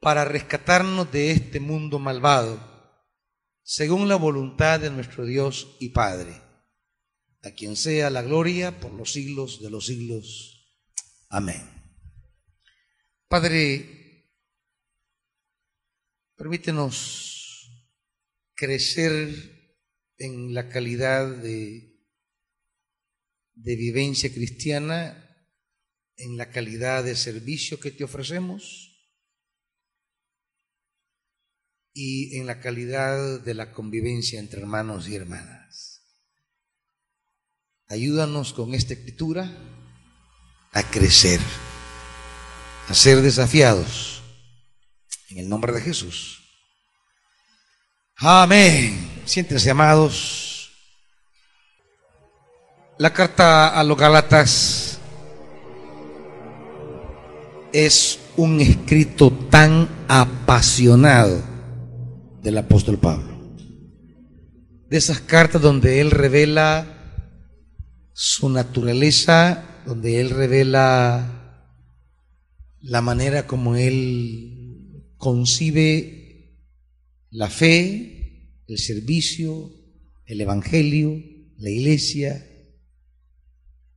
para rescatarnos de este mundo malvado, según la voluntad de nuestro Dios y Padre, a quien sea la gloria por los siglos de los siglos. Amén. Padre, permítenos crecer en la calidad de, de vivencia cristiana, en la calidad de servicio que te ofrecemos y en la calidad de la convivencia entre hermanos y hermanas. Ayúdanos con esta escritura a crecer, a ser desafiados. En el nombre de Jesús. Amén. Siéntense, amados. La carta a los Gálatas es un escrito tan apasionado del apóstol Pablo. De esas cartas donde él revela su naturaleza, donde él revela la manera como él concibe la fe, el servicio, el evangelio, la iglesia.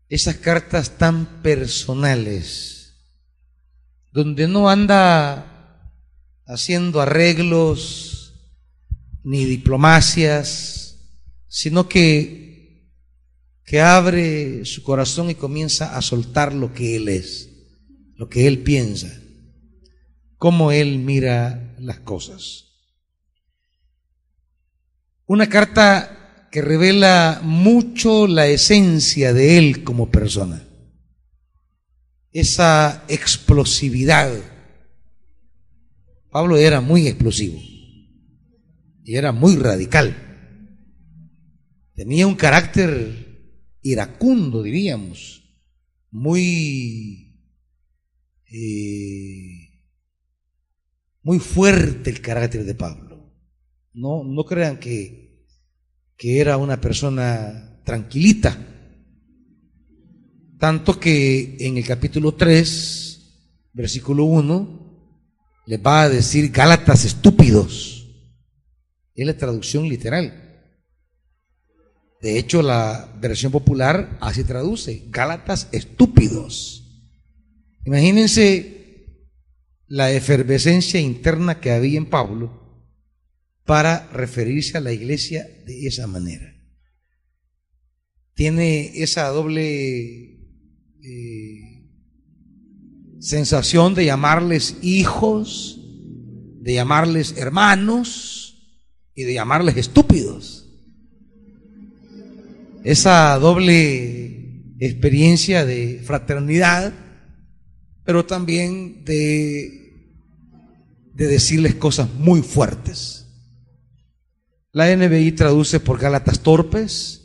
Esas cartas tan personales, donde no anda haciendo arreglos, ni diplomacias, sino que, que abre su corazón y comienza a soltar lo que Él es, lo que Él piensa, cómo Él mira las cosas. Una carta que revela mucho la esencia de Él como persona, esa explosividad. Pablo era muy explosivo y era muy radical. Tenía un carácter iracundo, diríamos, muy, eh, muy fuerte el carácter de Pablo. No, no crean que, que era una persona tranquilita. Tanto que en el capítulo 3, versículo 1, les va a decir Gálatas estúpidos. Es la traducción literal. De hecho, la versión popular así traduce, Gálatas estúpidos. Imagínense la efervescencia interna que había en Pablo para referirse a la iglesia de esa manera. Tiene esa doble eh, sensación de llamarles hijos, de llamarles hermanos, y de llamarles estúpidos. Esa doble experiencia de fraternidad, pero también de, de decirles cosas muy fuertes. La NBI traduce por Gálatas torpes,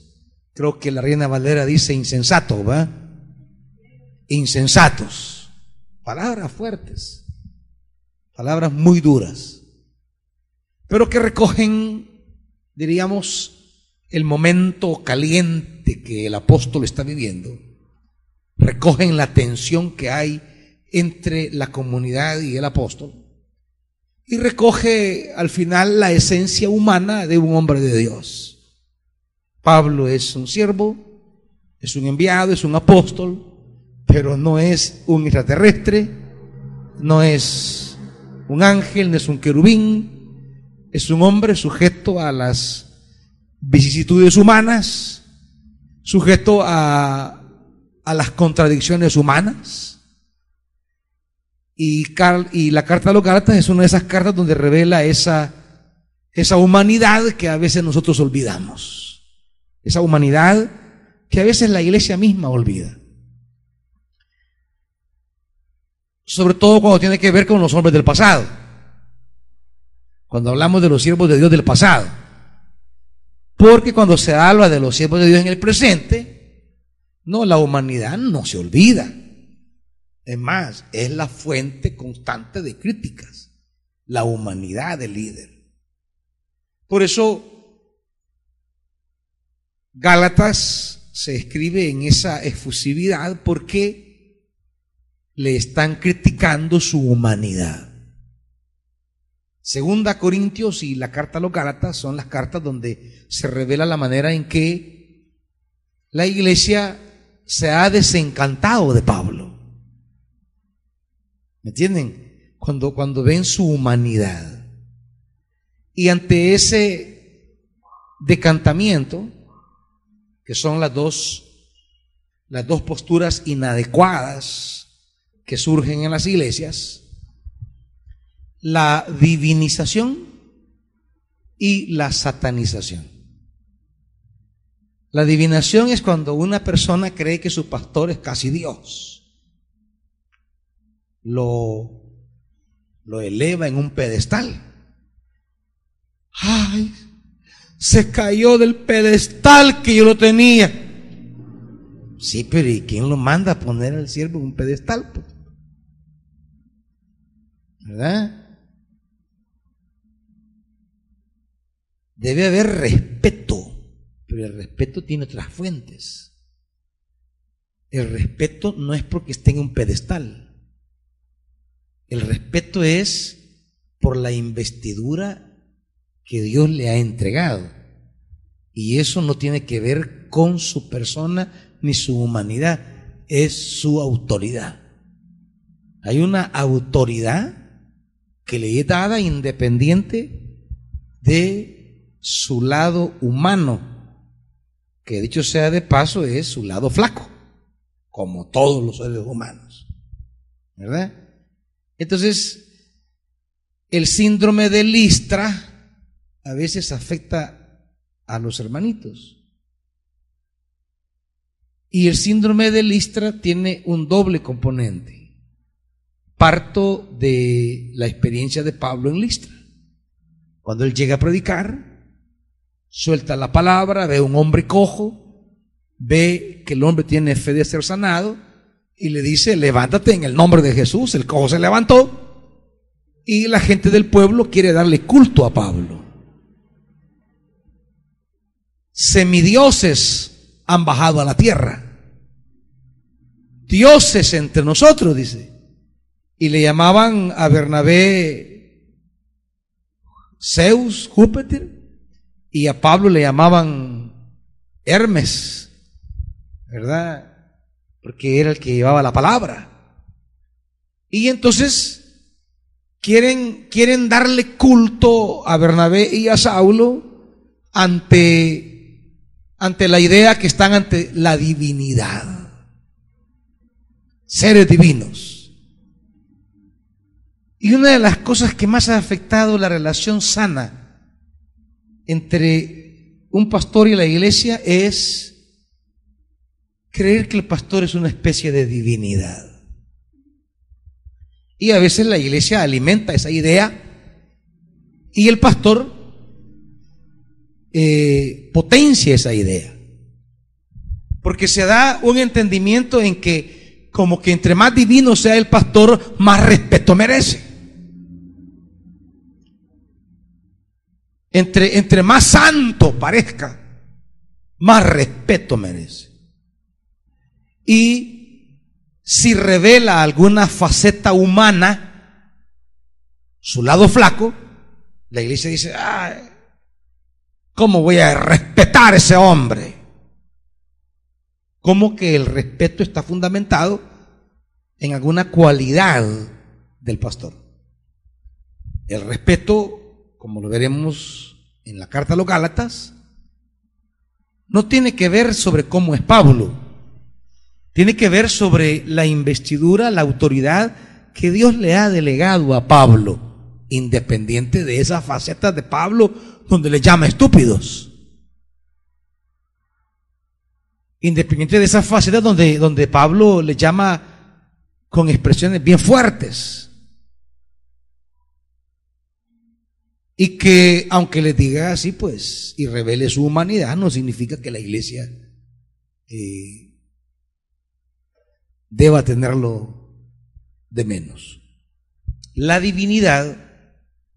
creo que la Reina Valera dice insensato, ¿va? Insensatos. Palabras fuertes, palabras muy duras pero que recogen, diríamos, el momento caliente que el apóstol está viviendo, recogen la tensión que hay entre la comunidad y el apóstol, y recoge al final la esencia humana de un hombre de Dios. Pablo es un siervo, es un enviado, es un apóstol, pero no es un extraterrestre, no es un ángel, no es un querubín, es un hombre sujeto a las vicisitudes humanas, sujeto a, a las contradicciones humanas. Y, la carta de los Gálatas es una de esas cartas donde revela esa, esa humanidad que a veces nosotros olvidamos. Esa humanidad que a veces la iglesia misma olvida. Sobre todo cuando tiene que ver con los hombres del pasado cuando hablamos de los siervos de Dios del pasado. Porque cuando se habla de los siervos de Dios en el presente, no, la humanidad no se olvida. Es más, es la fuente constante de críticas, la humanidad del líder. Por eso, Gálatas se escribe en esa efusividad porque le están criticando su humanidad. Segunda Corintios y la carta a los Gálatas son las cartas donde se revela la manera en que la iglesia se ha desencantado de Pablo. ¿Me entienden? Cuando, cuando ven su humanidad. Y ante ese decantamiento, que son las dos, las dos posturas inadecuadas que surgen en las iglesias, la divinización y la satanización. La divinación es cuando una persona cree que su pastor es casi Dios. Lo, lo eleva en un pedestal. Ay, se cayó del pedestal que yo lo tenía. Sí, pero ¿y quién lo manda a poner al siervo en un pedestal? ¿Verdad? Debe haber respeto, pero el respeto tiene otras fuentes. El respeto no es porque esté en un pedestal. El respeto es por la investidura que Dios le ha entregado. Y eso no tiene que ver con su persona ni su humanidad, es su autoridad. Hay una autoridad que le es dada independiente de su lado humano, que dicho sea de paso es su lado flaco, como todos los seres humanos. ¿Verdad? Entonces, el síndrome de Listra a veces afecta a los hermanitos. Y el síndrome de Listra tiene un doble componente. Parto de la experiencia de Pablo en Listra. Cuando él llega a predicar, suelta la palabra, ve un hombre cojo, ve que el hombre tiene fe de ser sanado y le dice, levántate en el nombre de Jesús. El cojo se levantó y la gente del pueblo quiere darle culto a Pablo. Semidioses han bajado a la tierra. Dioses entre nosotros, dice. Y le llamaban a Bernabé Zeus, Júpiter, y a Pablo le llamaban Hermes, ¿verdad? Porque era el que llevaba la palabra. Y entonces quieren, quieren darle culto a Bernabé y a Saulo ante, ante la idea que están ante la divinidad. Seres divinos. Y una de las cosas que más ha afectado la relación sana entre un pastor y la iglesia es creer que el pastor es una especie de divinidad. Y a veces la iglesia alimenta esa idea y el pastor eh, potencia esa idea. Porque se da un entendimiento en que como que entre más divino sea el pastor, más respeto merece. Entre, entre más santo parezca, más respeto merece. Y si revela alguna faceta humana, su lado flaco, la iglesia dice, Ay, ¿cómo voy a respetar a ese hombre? ¿Cómo que el respeto está fundamentado en alguna cualidad del pastor? El respeto como lo veremos en la carta a los Gálatas, no tiene que ver sobre cómo es Pablo, tiene que ver sobre la investidura, la autoridad que Dios le ha delegado a Pablo, independiente de esas facetas de Pablo donde le llama estúpidos. Independiente de esas facetas donde, donde Pablo le llama con expresiones bien fuertes. Y que aunque les diga así, pues, y revele su humanidad, no significa que la iglesia eh, deba tenerlo de menos. La divinidad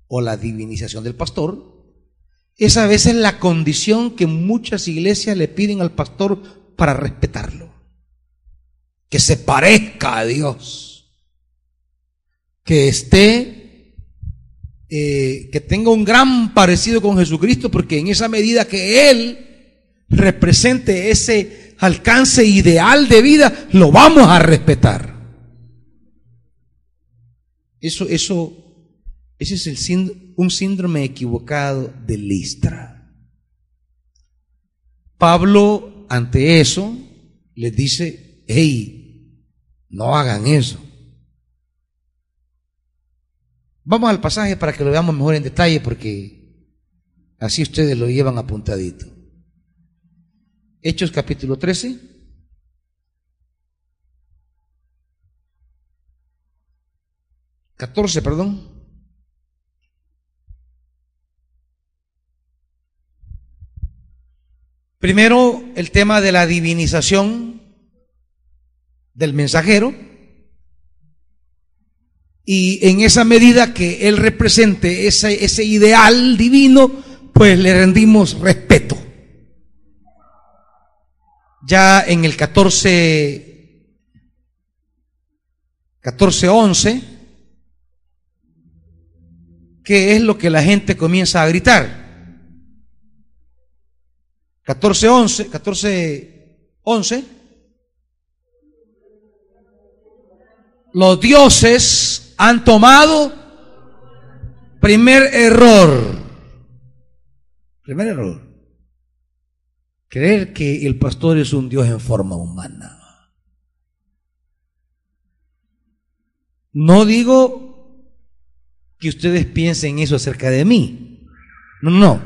o la divinización del pastor es a veces la condición que muchas iglesias le piden al pastor para respetarlo. Que se parezca a Dios. Que esté eh, que tenga un gran parecido con Jesucristo, porque en esa medida que Él represente ese alcance ideal de vida, lo vamos a respetar. Eso, eso, ese es un síndrome equivocado de Listra. Pablo, ante eso, les dice, hey, no hagan eso. Vamos al pasaje para que lo veamos mejor en detalle, porque así ustedes lo llevan apuntadito. Hechos capítulo 13. 14, perdón. Primero, el tema de la divinización del mensajero. Y en esa medida que él represente ese, ese ideal divino, pues le rendimos respeto. Ya en el 14, 14, 11, ¿qué es lo que la gente comienza a gritar? 14, 11, 14, 11. Los dioses han tomado primer error. Primer error. Creer que el pastor es un Dios en forma humana. No digo que ustedes piensen eso acerca de mí. No, no.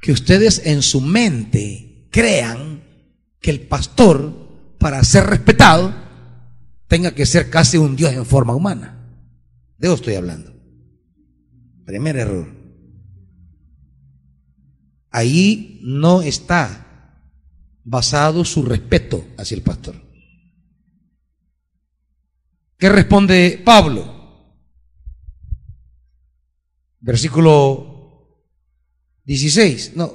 Que ustedes en su mente crean que el pastor, para ser respetado, tenga que ser casi un Dios en forma humana. De eso estoy hablando. Primer error. Ahí no está basado su respeto hacia el pastor. ¿Qué responde Pablo? versículo 16, no,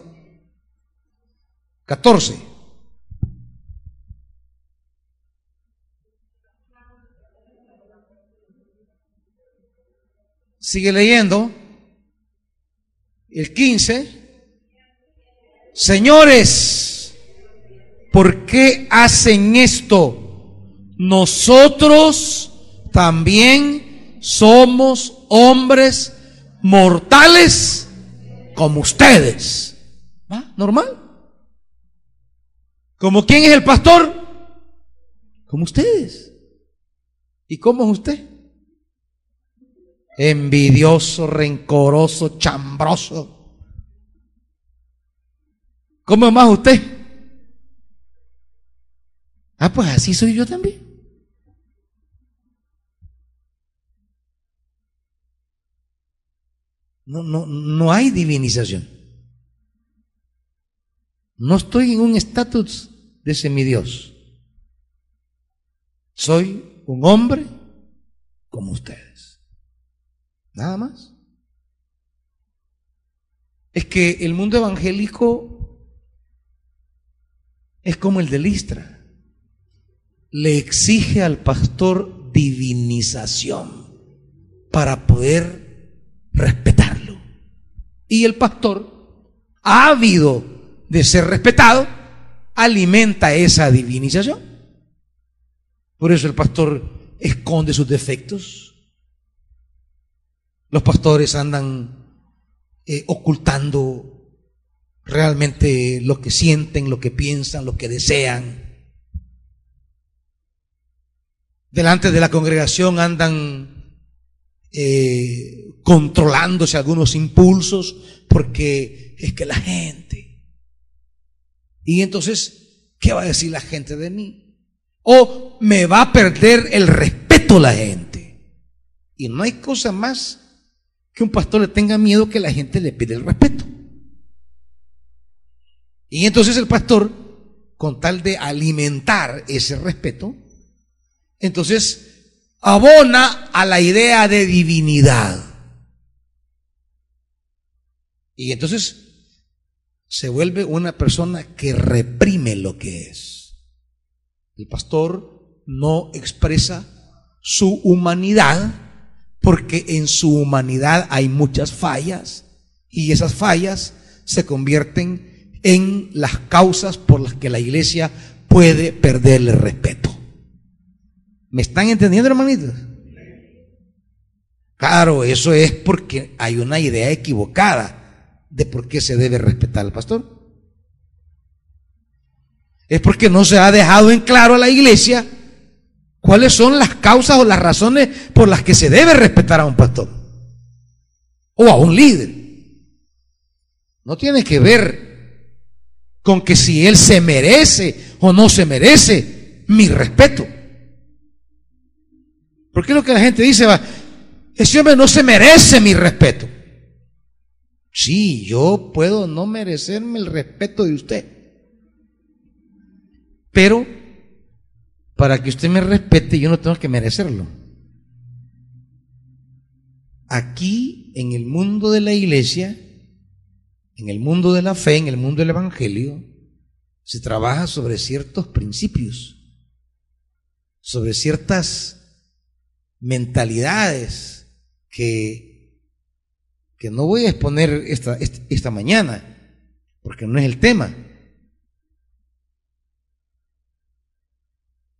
14. Sigue leyendo. El 15. Señores, ¿por qué hacen esto? Nosotros también somos hombres mortales como ustedes. ¿Va? ¿Normal? ¿Como quién es el pastor? Como ustedes. ¿Y cómo es usted? Envidioso, rencoroso, chambroso. ¿Cómo más usted? Ah, pues así soy yo también. No, no, no hay divinización. No estoy en un estatus de semidios. Soy un hombre como ustedes. Nada más. Es que el mundo evangélico es como el de Listra. Le exige al pastor divinización para poder respetarlo. Y el pastor, ávido de ser respetado, alimenta esa divinización. Por eso el pastor esconde sus defectos. Los pastores andan eh, ocultando realmente lo que sienten, lo que piensan, lo que desean. Delante de la congregación andan eh, controlándose algunos impulsos porque es que la gente. Y entonces, ¿qué va a decir la gente de mí? O me va a perder el respeto la gente. Y no hay cosa más que un pastor le tenga miedo que la gente le pide el respeto. Y entonces el pastor, con tal de alimentar ese respeto, entonces abona a la idea de divinidad. Y entonces se vuelve una persona que reprime lo que es. El pastor no expresa su humanidad porque en su humanidad hay muchas fallas y esas fallas se convierten en las causas por las que la iglesia puede perderle respeto. ¿Me están entendiendo, hermanitos? Claro, eso es porque hay una idea equivocada de por qué se debe respetar al pastor. Es porque no se ha dejado en claro a la iglesia cuáles son las causas o las razones por las que se debe respetar a un pastor o a un líder. No tiene que ver con que si él se merece o no se merece mi respeto. Porque lo que la gente dice, va, ese hombre no se merece mi respeto. Sí, yo puedo no merecerme el respeto de usted. Pero para que usted me respete, yo no tengo que merecerlo. Aquí, en el mundo de la iglesia, en el mundo de la fe, en el mundo del evangelio, se trabaja sobre ciertos principios, sobre ciertas mentalidades que, que no voy a exponer esta, esta mañana, porque no es el tema.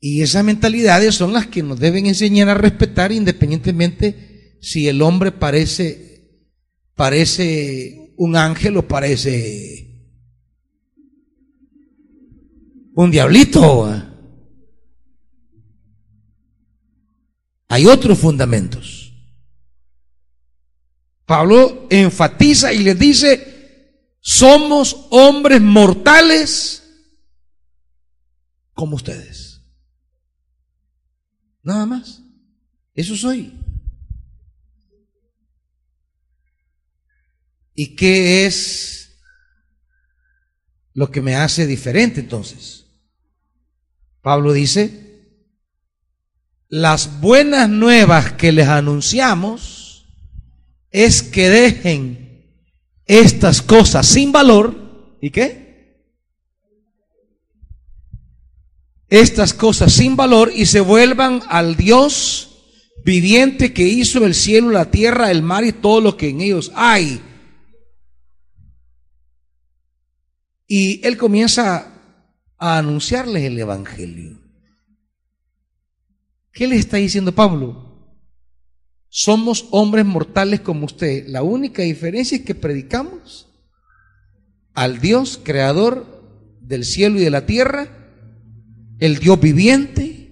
Y esas mentalidades son las que nos deben enseñar a respetar independientemente si el hombre parece, parece un ángel o parece un diablito. Hay otros fundamentos. Pablo enfatiza y les dice, somos hombres mortales como ustedes. Nada más. Eso soy. ¿Y qué es lo que me hace diferente entonces? Pablo dice, las buenas nuevas que les anunciamos es que dejen estas cosas sin valor. ¿Y qué? Estas cosas sin valor y se vuelvan al Dios viviente que hizo el cielo, la tierra, el mar y todo lo que en ellos hay. Y él comienza a anunciarles el Evangelio. ¿Qué le está diciendo Pablo? Somos hombres mortales como usted. La única diferencia es que predicamos al Dios creador del cielo y de la tierra el Dios viviente,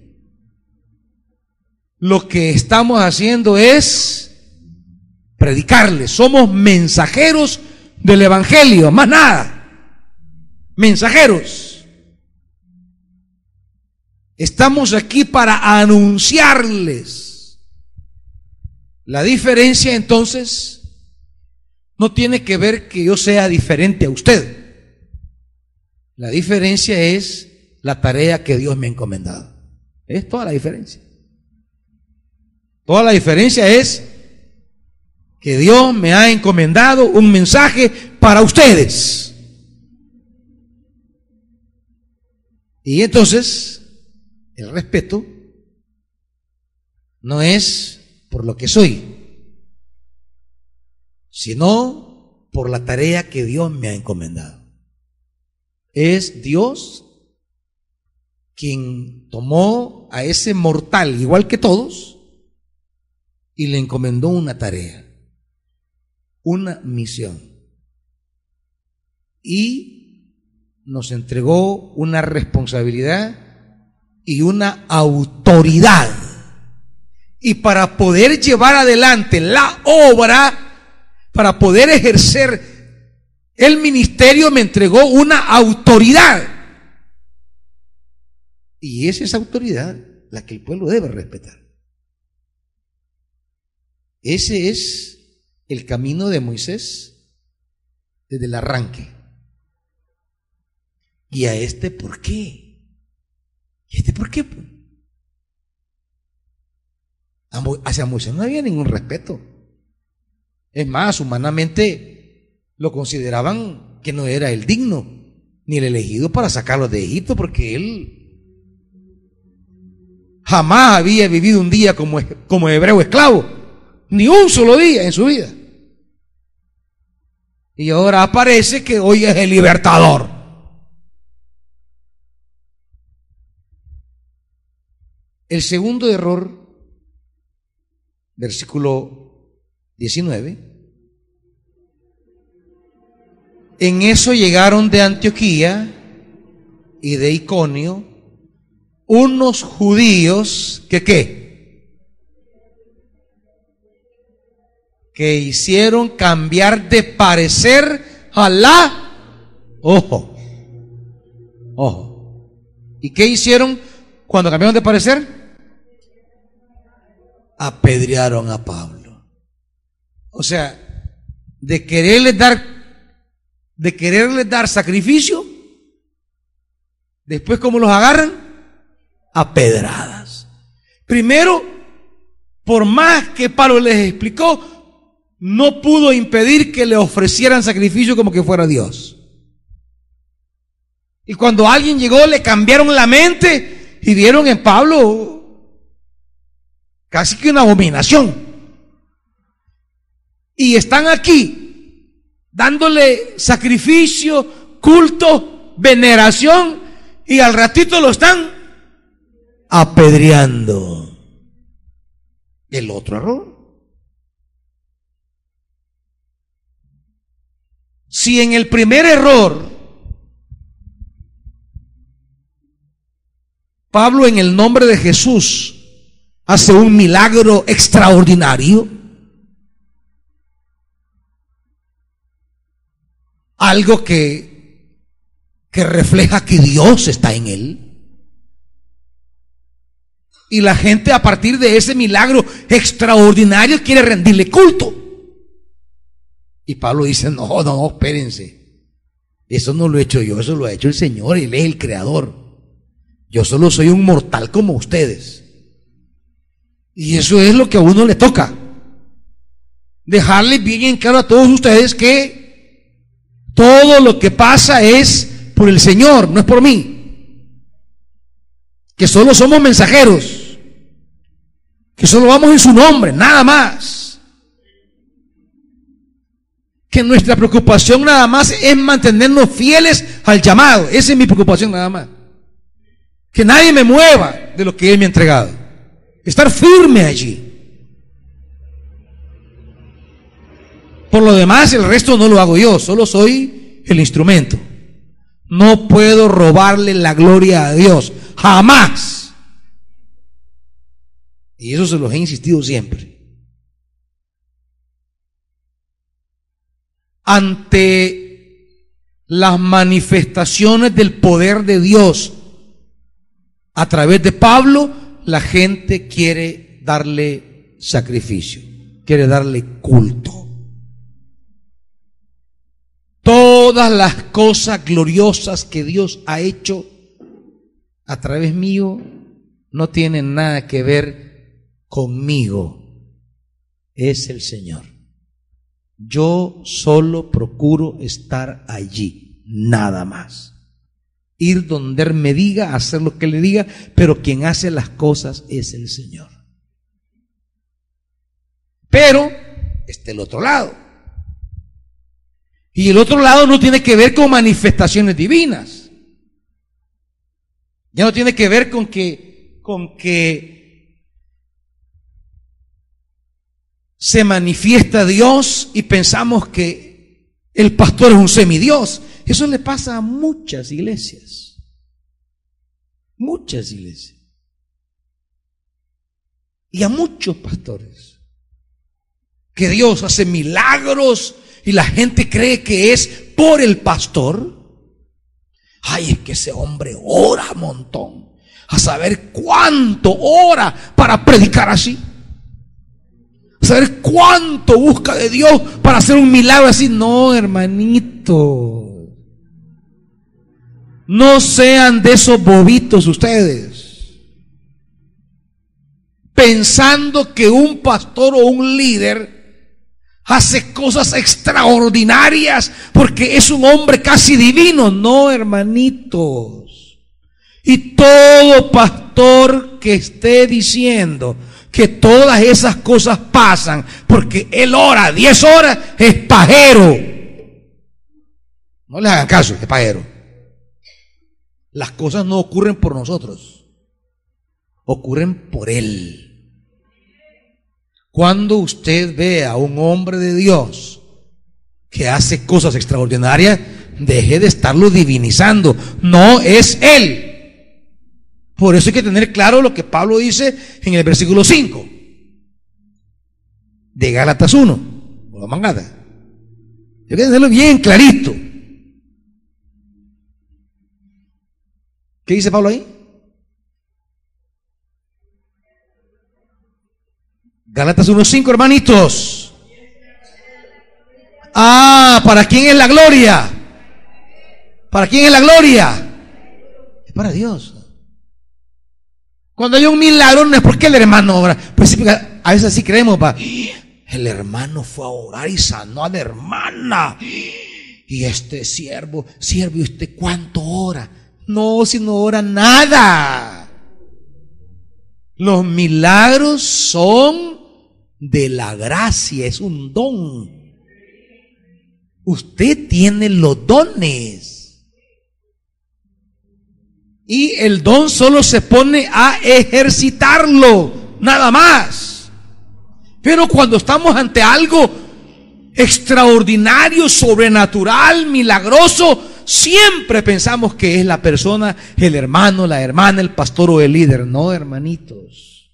lo que estamos haciendo es predicarle. Somos mensajeros del Evangelio, más nada. Mensajeros. Estamos aquí para anunciarles. La diferencia entonces no tiene que ver que yo sea diferente a usted. La diferencia es la tarea que Dios me ha encomendado. Es toda la diferencia. Toda la diferencia es que Dios me ha encomendado un mensaje para ustedes. Y entonces, el respeto no es por lo que soy, sino por la tarea que Dios me ha encomendado. Es Dios quien tomó a ese mortal, igual que todos, y le encomendó una tarea, una misión. Y nos entregó una responsabilidad y una autoridad. Y para poder llevar adelante la obra, para poder ejercer el ministerio, me entregó una autoridad. Y es esa autoridad la que el pueblo debe respetar. Ese es el camino de Moisés desde el arranque. ¿Y a este por qué? ¿Y este por qué? Hacia Moisés no había ningún respeto. Es más, humanamente lo consideraban que no era el digno ni el elegido para sacarlos de Egipto porque él Jamás había vivido un día como, como hebreo esclavo. Ni un solo día en su vida. Y ahora aparece que hoy es el libertador. El segundo error, versículo 19. En eso llegaron de Antioquía y de Iconio unos judíos que qué? Que hicieron cambiar de parecer a la... Ojo, ojo. ¿Y qué hicieron cuando cambiaron de parecer? Apedrearon a Pablo. O sea, de quererle dar de quererles dar sacrificio, después ¿cómo los agarran? A pedradas. Primero, por más que Pablo les explicó, no pudo impedir que le ofrecieran sacrificio como que fuera Dios. Y cuando alguien llegó, le cambiaron la mente y vieron en Pablo casi que una abominación. Y están aquí dándole sacrificio, culto, veneración, y al ratito lo están apedreando. El otro error. Si en el primer error Pablo en el nombre de Jesús hace un milagro extraordinario, algo que, que refleja que Dios está en él. Y la gente a partir de ese milagro extraordinario quiere rendirle culto. Y Pablo dice, no, no, espérense. Eso no lo he hecho yo, eso lo ha hecho el Señor, Él es el creador. Yo solo soy un mortal como ustedes. Y eso es lo que a uno le toca. Dejarle bien en claro a todos ustedes que todo lo que pasa es por el Señor, no es por mí. Que solo somos mensajeros. Que solo vamos en su nombre, nada más. Que nuestra preocupación nada más es mantenernos fieles al llamado. Esa es mi preocupación nada más. Que nadie me mueva de lo que Él me ha entregado. Estar firme allí. Por lo demás, el resto no lo hago yo, solo soy el instrumento. No puedo robarle la gloria a Dios, jamás. Y eso se los he insistido siempre. Ante las manifestaciones del poder de Dios a través de Pablo, la gente quiere darle sacrificio, quiere darle culto. Todas las cosas gloriosas que Dios ha hecho a través mío no tienen nada que ver conmigo. Es el Señor. Yo solo procuro estar allí, nada más. Ir donde Él me diga, hacer lo que le diga, pero quien hace las cosas es el Señor. Pero está el otro lado. Y el otro lado no tiene que ver con manifestaciones divinas. Ya no tiene que ver con que, con que se manifiesta Dios y pensamos que el pastor es un semidios. Eso le pasa a muchas iglesias. Muchas iglesias. Y a muchos pastores. Que Dios hace milagros y la gente cree que es por el pastor. Ay, es que ese hombre ora un montón. A saber cuánto ora para predicar así. A saber cuánto busca de Dios para hacer un milagro así. No, hermanito. No sean de esos bobitos ustedes. Pensando que un pastor o un líder hace cosas extraordinarias porque es un hombre casi divino. No, hermanitos. Y todo pastor que esté diciendo que todas esas cosas pasan, porque él ora 10 horas, es pajero. No le hagan caso, es pajero. Las cosas no ocurren por nosotros, ocurren por él. Cuando usted ve a un hombre de Dios que hace cosas extraordinarias, deje de estarlo divinizando. No es él. Por eso hay que tener claro lo que Pablo dice en el versículo 5 de Gálatas 1, o la mangada. Hay que tenerlo bien clarito. ¿Qué dice Pablo ahí? Gálatas 1.5, hermanitos. Ah, ¿para quién es la gloria? ¿Para quién es la gloria? Es para Dios. Cuando hay un milagro no es porque el hermano obra. Pues a veces así creemos, pa. El hermano fue a orar y sanó a la hermana. Y este siervo, siervo, ¿y usted cuánto ora? No, si no ora nada. Los milagros son de la gracia, es un don. Usted tiene los dones. Y el don solo se pone a ejercitarlo, nada más. Pero cuando estamos ante algo extraordinario, sobrenatural, milagroso, siempre pensamos que es la persona, el hermano, la hermana, el pastor o el líder. No, hermanitos.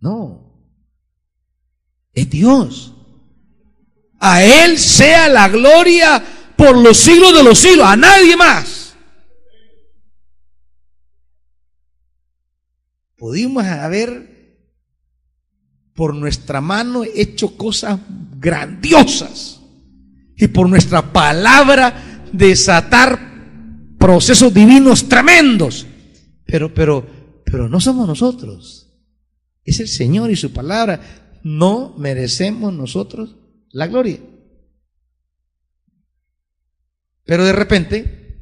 No. Es Dios. A Él sea la gloria por los siglos de los siglos, a nadie más. pudimos haber por nuestra mano hecho cosas grandiosas y por nuestra palabra desatar procesos divinos tremendos. Pero, pero, pero no somos nosotros. Es el Señor y su palabra. No merecemos nosotros la gloria. Pero de repente,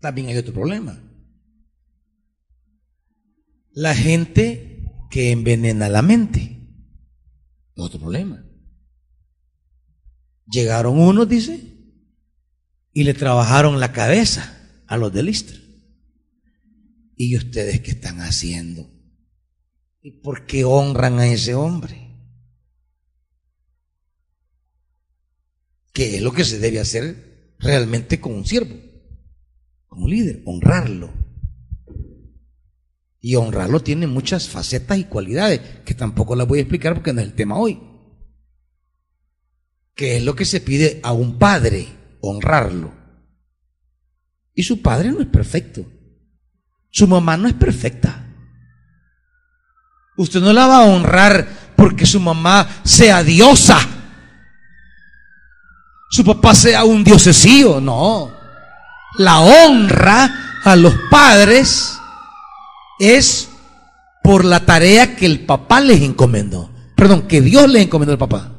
también hay otro problema. La gente que envenena la mente. Otro problema. Llegaron unos, dice, y le trabajaron la cabeza a los de Listra. ¿Y ustedes qué están haciendo? ¿Y por qué honran a ese hombre? ¿Qué es lo que se debe hacer realmente con un siervo? Como líder, honrarlo. Y honrarlo tiene muchas facetas y cualidades que tampoco las voy a explicar porque no es el tema hoy. ¿Qué es lo que se pide a un padre? Honrarlo. Y su padre no es perfecto. Su mamá no es perfecta. Usted no la va a honrar porque su mamá sea diosa. Su papá sea un diosesío. No. La honra a los padres es por la tarea que el papá les encomendó. Perdón, que Dios les encomendó al papá.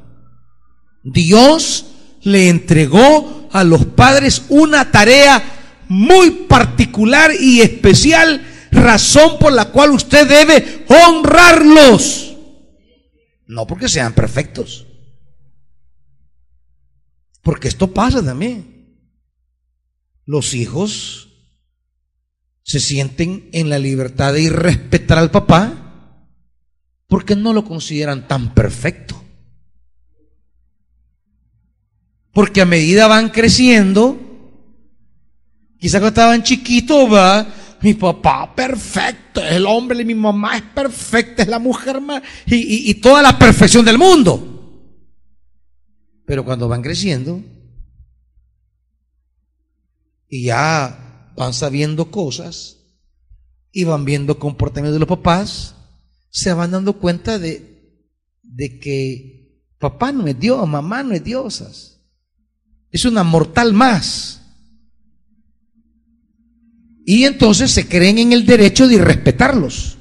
Dios le entregó a los padres una tarea muy particular y especial, razón por la cual usted debe honrarlos. No porque sean perfectos. Porque esto pasa también. Los hijos se sienten en la libertad de ir al papá porque no lo consideran tan perfecto. Porque a medida van creciendo, quizás cuando estaban chiquitos, va, mi papá perfecto, es el hombre, mi mamá es perfecta, es la mujer más, y, y toda la perfección del mundo. Pero cuando van creciendo, y ya van sabiendo cosas y van viendo comportamientos de los papás, se van dando cuenta de, de que papá no es Dios, mamá no es diosas. Es una mortal más. Y entonces se creen en el derecho de irrespetarlos.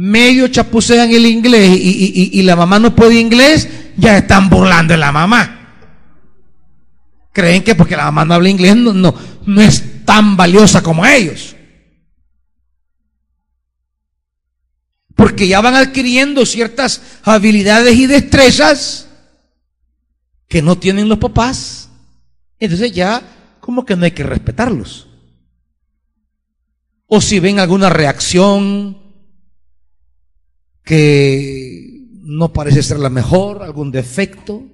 Medio chapucean el inglés y, la mamá no puede inglés, ya están burlando de la mamá creen que porque la mamá no habla inglés no, no, es tan valiosa como ellos. porque ya van adquiriendo ciertas habilidades y destrezas que no tienen los papás. Entonces ya como que no hay que respetarlos. O si ven alguna reacción que no parece ser la mejor, algún defecto,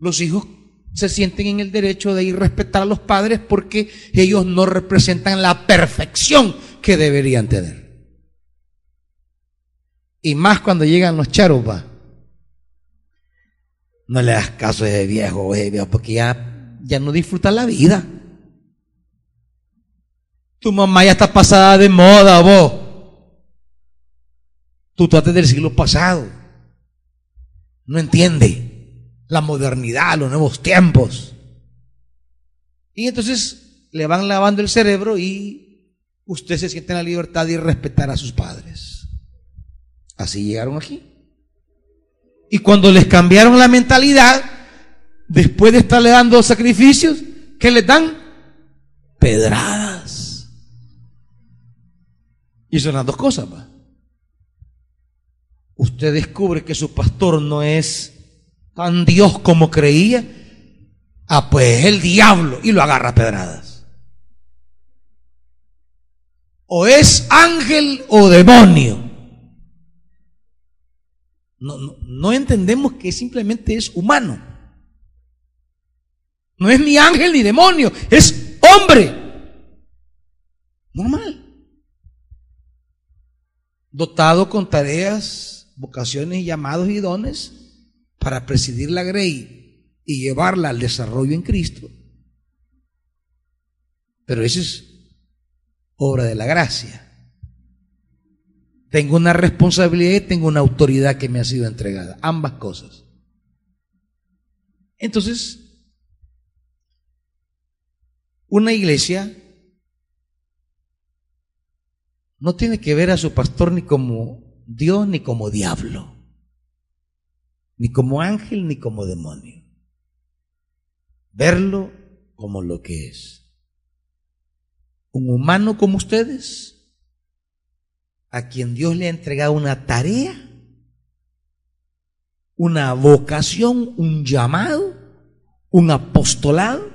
los hijos se sienten en el derecho de ir a respetar a los padres porque ellos no representan la perfección que deberían tener. Y más cuando llegan los charos, No le das caso a ese viejo, viejo, porque ya, ya no disfruta la vida. Tu mamá ya está pasada de moda, vos. Tú trates del siglo pasado. No entiende la modernidad, los nuevos tiempos. Y entonces le van lavando el cerebro y usted se siente en la libertad de respetar a sus padres. Así llegaron aquí. Y cuando les cambiaron la mentalidad, después de estarle dando sacrificios, ¿qué les dan? Pedradas. Y son las dos cosas. Usted descubre que su pastor no es tan Dios como creía. Ah, pues es el diablo y lo agarra a pedradas. O es ángel o demonio. No, no, entendemos que simplemente es humano. No es ni ángel ni demonio, es hombre. Normal. Dotado con tareas, vocaciones, y llamados y dones para presidir la grey y llevarla al desarrollo en Cristo. Pero eso es obra de la gracia. Tengo una responsabilidad y tengo una autoridad que me ha sido entregada. Ambas cosas. Entonces, una iglesia no tiene que ver a su pastor ni como Dios ni como diablo, ni como ángel ni como demonio. Verlo como lo que es. Un humano como ustedes a quien Dios le ha entregado una tarea, una vocación, un llamado, un apostolado,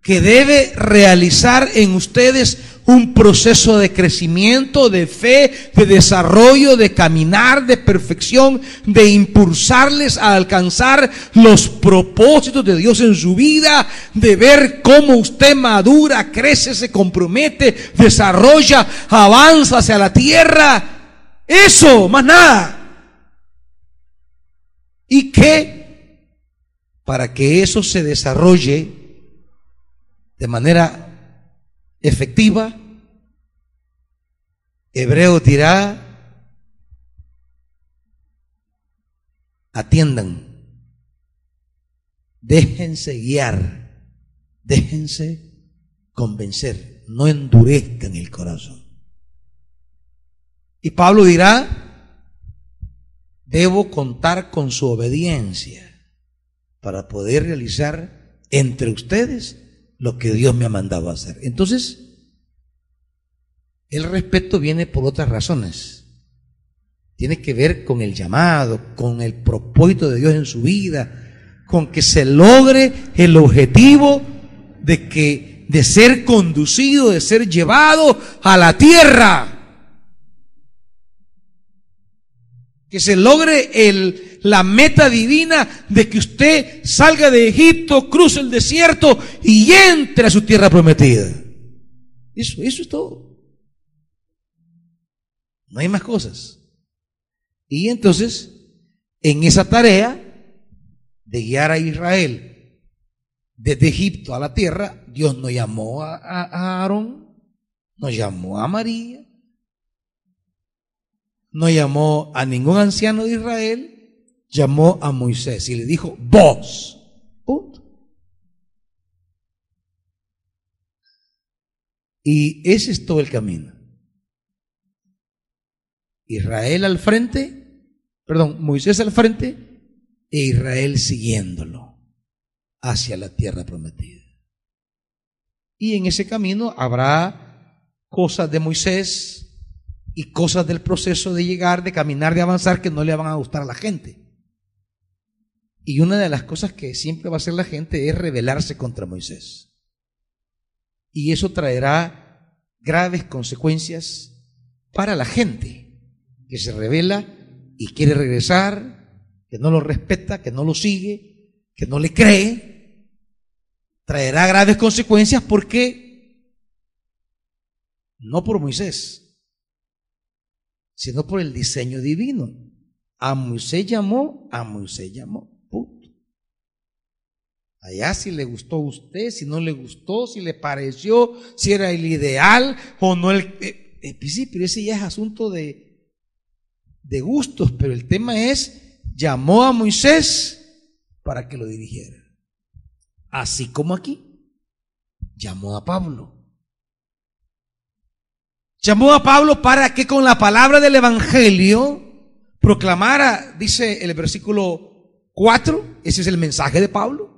que debe realizar en ustedes un proceso de crecimiento, de fe, de desarrollo, de caminar, de perfección, de impulsarles a alcanzar los propósitos de Dios en su vida, de ver cómo usted madura, crece, se compromete, desarrolla, avanza hacia la tierra. Eso, más nada. Y que para que eso se desarrolle de manera efectiva, Hebreo dirá, atiendan, déjense guiar, déjense convencer, no endurezcan el corazón. Y Pablo dirá, debo contar con su obediencia para poder realizar entre ustedes lo que Dios me ha mandado hacer. Entonces, el respeto viene por otras razones. Tiene que ver con el llamado, con el propósito de Dios en su vida, con que se logre el objetivo de que de ser conducido, de ser llevado a la tierra. Que se logre el la meta divina de que usted salga de Egipto, cruce el desierto y entre a su tierra prometida. Eso, eso es todo. No hay más cosas. Y entonces, en esa tarea de guiar a Israel desde Egipto a la tierra, Dios no llamó a, a Aarón, nos llamó a María, no llamó a ningún anciano de Israel, llamó a Moisés y le dijo, vos. Y ese es todo el camino. Israel al frente, perdón, Moisés al frente e Israel siguiéndolo hacia la tierra prometida. Y en ese camino habrá cosas de Moisés y cosas del proceso de llegar, de caminar, de avanzar que no le van a gustar a la gente. Y una de las cosas que siempre va a hacer la gente es rebelarse contra Moisés. Y eso traerá graves consecuencias para la gente que se revela y quiere regresar, que no lo respeta, que no lo sigue, que no le cree. Traerá graves consecuencias porque no por Moisés, sino por el diseño divino. A Moisés llamó, a Moisés llamó. Allá si le gustó a usted, si no le gustó, si le pareció, si era el ideal o no el... Eh, eh, pues ese ya es asunto de, de gustos, pero el tema es, llamó a Moisés para que lo dirigiera. Así como aquí, llamó a Pablo. Llamó a Pablo para que con la palabra del Evangelio proclamara, dice el versículo 4, ese es el mensaje de Pablo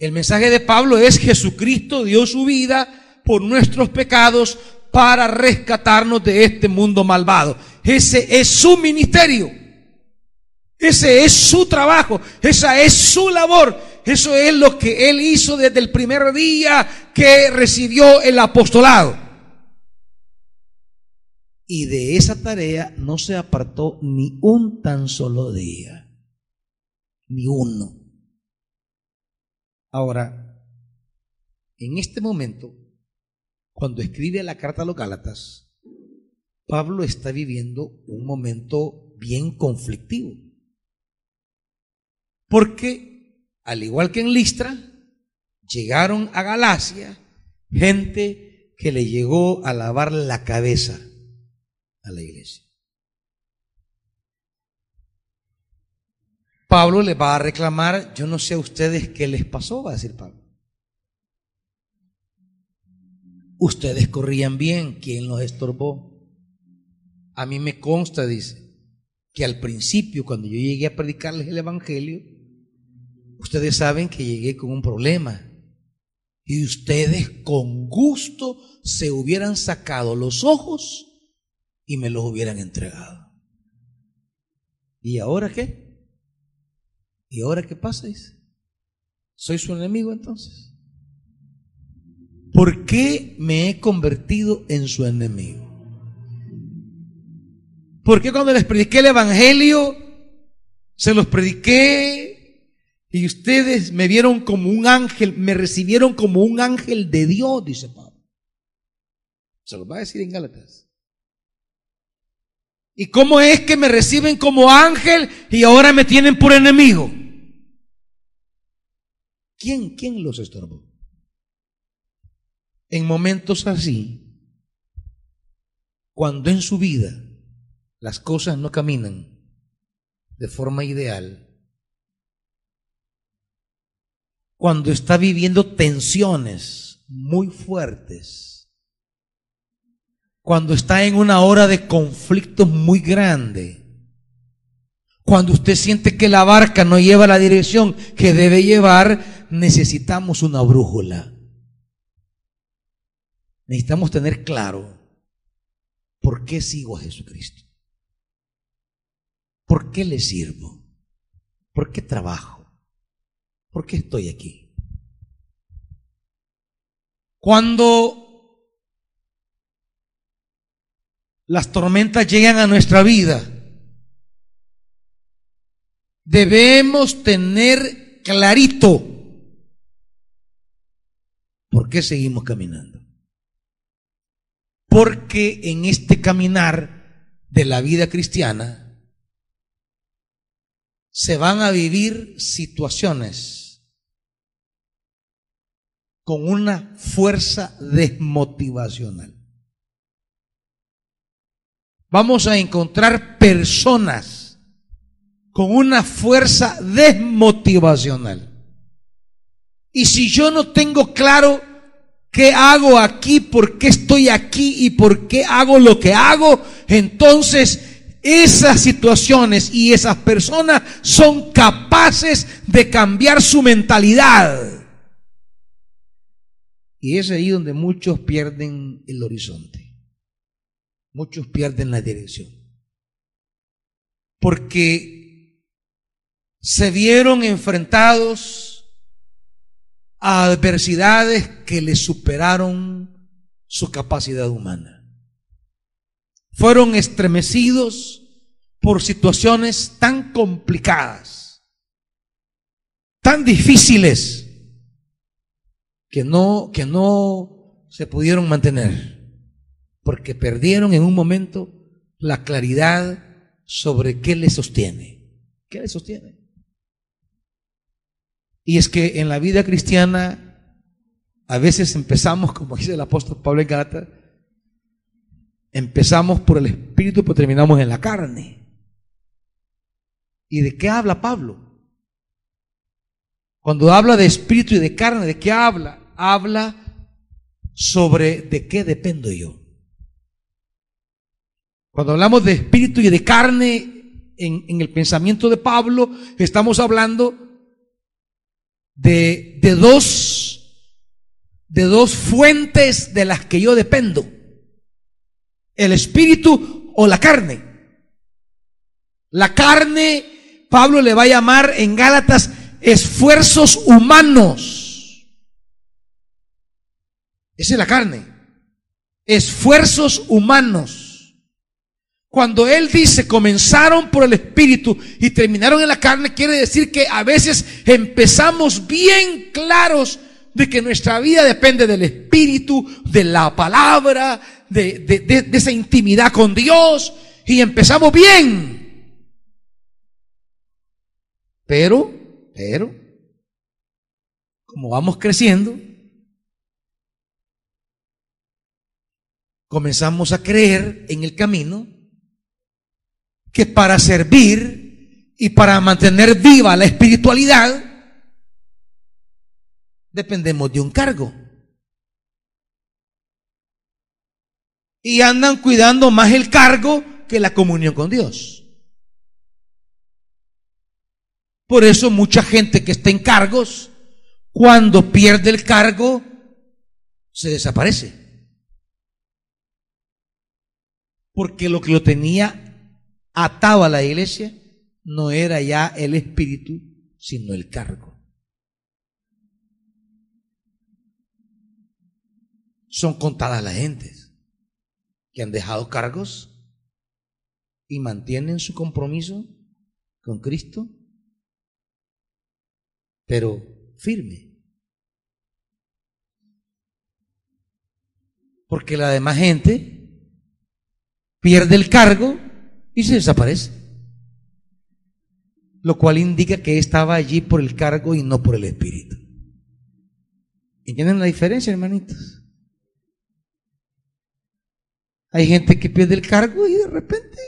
El mensaje de Pablo es Jesucristo dio su vida por nuestros pecados para rescatarnos de este mundo malvado. Ese es su ministerio. Ese es su trabajo. Esa es su labor. Eso es lo que él hizo desde el primer día que recibió el apostolado. Y de esa tarea no se apartó ni un tan solo día. Ni uno. Ahora, en este momento, cuando escribe la carta a los Gálatas, Pablo está viviendo un momento bien conflictivo. Porque, al igual que en Listra, llegaron a Galacia gente que le llegó a lavar la cabeza a la iglesia. Pablo le va a reclamar, yo no sé a ustedes qué les pasó, va a decir Pablo. Ustedes corrían bien, ¿quién los estorbó? A mí me consta, dice, que al principio, cuando yo llegué a predicarles el Evangelio, ustedes saben que llegué con un problema. Y ustedes con gusto se hubieran sacado los ojos y me los hubieran entregado. ¿Y ahora qué? ¿Y ahora qué pasa? ¿Soy su enemigo entonces? ¿Por qué me he convertido en su enemigo? ¿Por qué cuando les prediqué el Evangelio, se los prediqué y ustedes me vieron como un ángel, me recibieron como un ángel de Dios, dice Pablo? Se los va a decir en Gálatas. ¿Y cómo es que me reciben como ángel y ahora me tienen por enemigo? ¿Quién, quién los estorbó? En momentos así, cuando en su vida las cosas no caminan de forma ideal, cuando está viviendo tensiones muy fuertes, cuando está en una hora de conflicto muy grande, cuando usted siente que la barca no lleva la dirección que debe llevar, necesitamos una brújula. Necesitamos tener claro por qué sigo a Jesucristo. ¿Por qué le sirvo? ¿Por qué trabajo? ¿Por qué estoy aquí? Cuando las tormentas llegan a nuestra vida, debemos tener clarito ¿Por qué seguimos caminando? Porque en este caminar de la vida cristiana se van a vivir situaciones con una fuerza desmotivacional. Vamos a encontrar personas con una fuerza desmotivacional. Y si yo no tengo claro qué hago aquí, por qué estoy aquí y por qué hago lo que hago, entonces esas situaciones y esas personas son capaces de cambiar su mentalidad. Y es ahí donde muchos pierden el horizonte. Muchos pierden la dirección. Porque se vieron enfrentados a adversidades que les superaron su capacidad humana. Fueron estremecidos por situaciones tan complicadas, tan difíciles, que no, que no se pudieron mantener, porque perdieron en un momento la claridad sobre qué les sostiene. ¿Qué les sostiene? Y es que en la vida cristiana a veces empezamos, como dice el apóstol Pablo en Gata, empezamos por el espíritu, pero terminamos en la carne. ¿Y de qué habla Pablo? Cuando habla de espíritu y de carne, ¿de qué habla? Habla sobre de qué dependo yo. Cuando hablamos de espíritu y de carne en, en el pensamiento de Pablo, estamos hablando de, de dos, de dos fuentes de las que yo dependo. El espíritu o la carne. La carne Pablo le va a llamar en Gálatas esfuerzos humanos. Esa es la carne. Esfuerzos humanos. Cuando él dice comenzaron por el espíritu y terminaron en la carne, quiere decir que a veces empezamos bien claros de que nuestra vida depende del espíritu, de la palabra, de, de esa intimidad con Dios y empezamos bien. Pero, pero, como vamos creciendo, comenzamos a creer en el camino que para servir y para mantener viva la espiritualidad, dependemos de un cargo. Y andan cuidando más el cargo que la comunión con Dios. Por eso mucha gente que está en cargos, cuando pierde el cargo, se desaparece. Porque lo que lo tenía atado a la iglesia no era ya el espíritu, sino el cargo. Son contadas las gentes que han dejado cargos y mantienen su compromiso con Cristo pero firme. Porque la demás gente pierde el cargo y se desaparece. Lo cual indica que estaba allí por el cargo y no por el espíritu. ¿Entienden la diferencia, hermanitos? Hay gente que pierde el cargo y de repente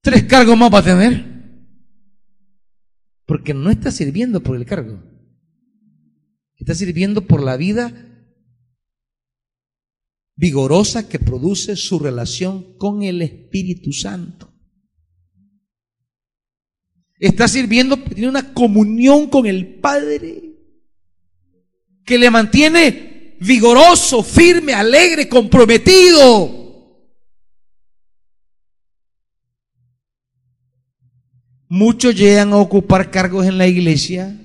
tres cargos más va a tener. Porque no está sirviendo por el cargo. Está sirviendo por la vida vigorosa que produce su relación con el Espíritu Santo. Está sirviendo, tiene una comunión con el Padre que le mantiene vigoroso, firme, alegre, comprometido. Muchos llegan a ocupar cargos en la iglesia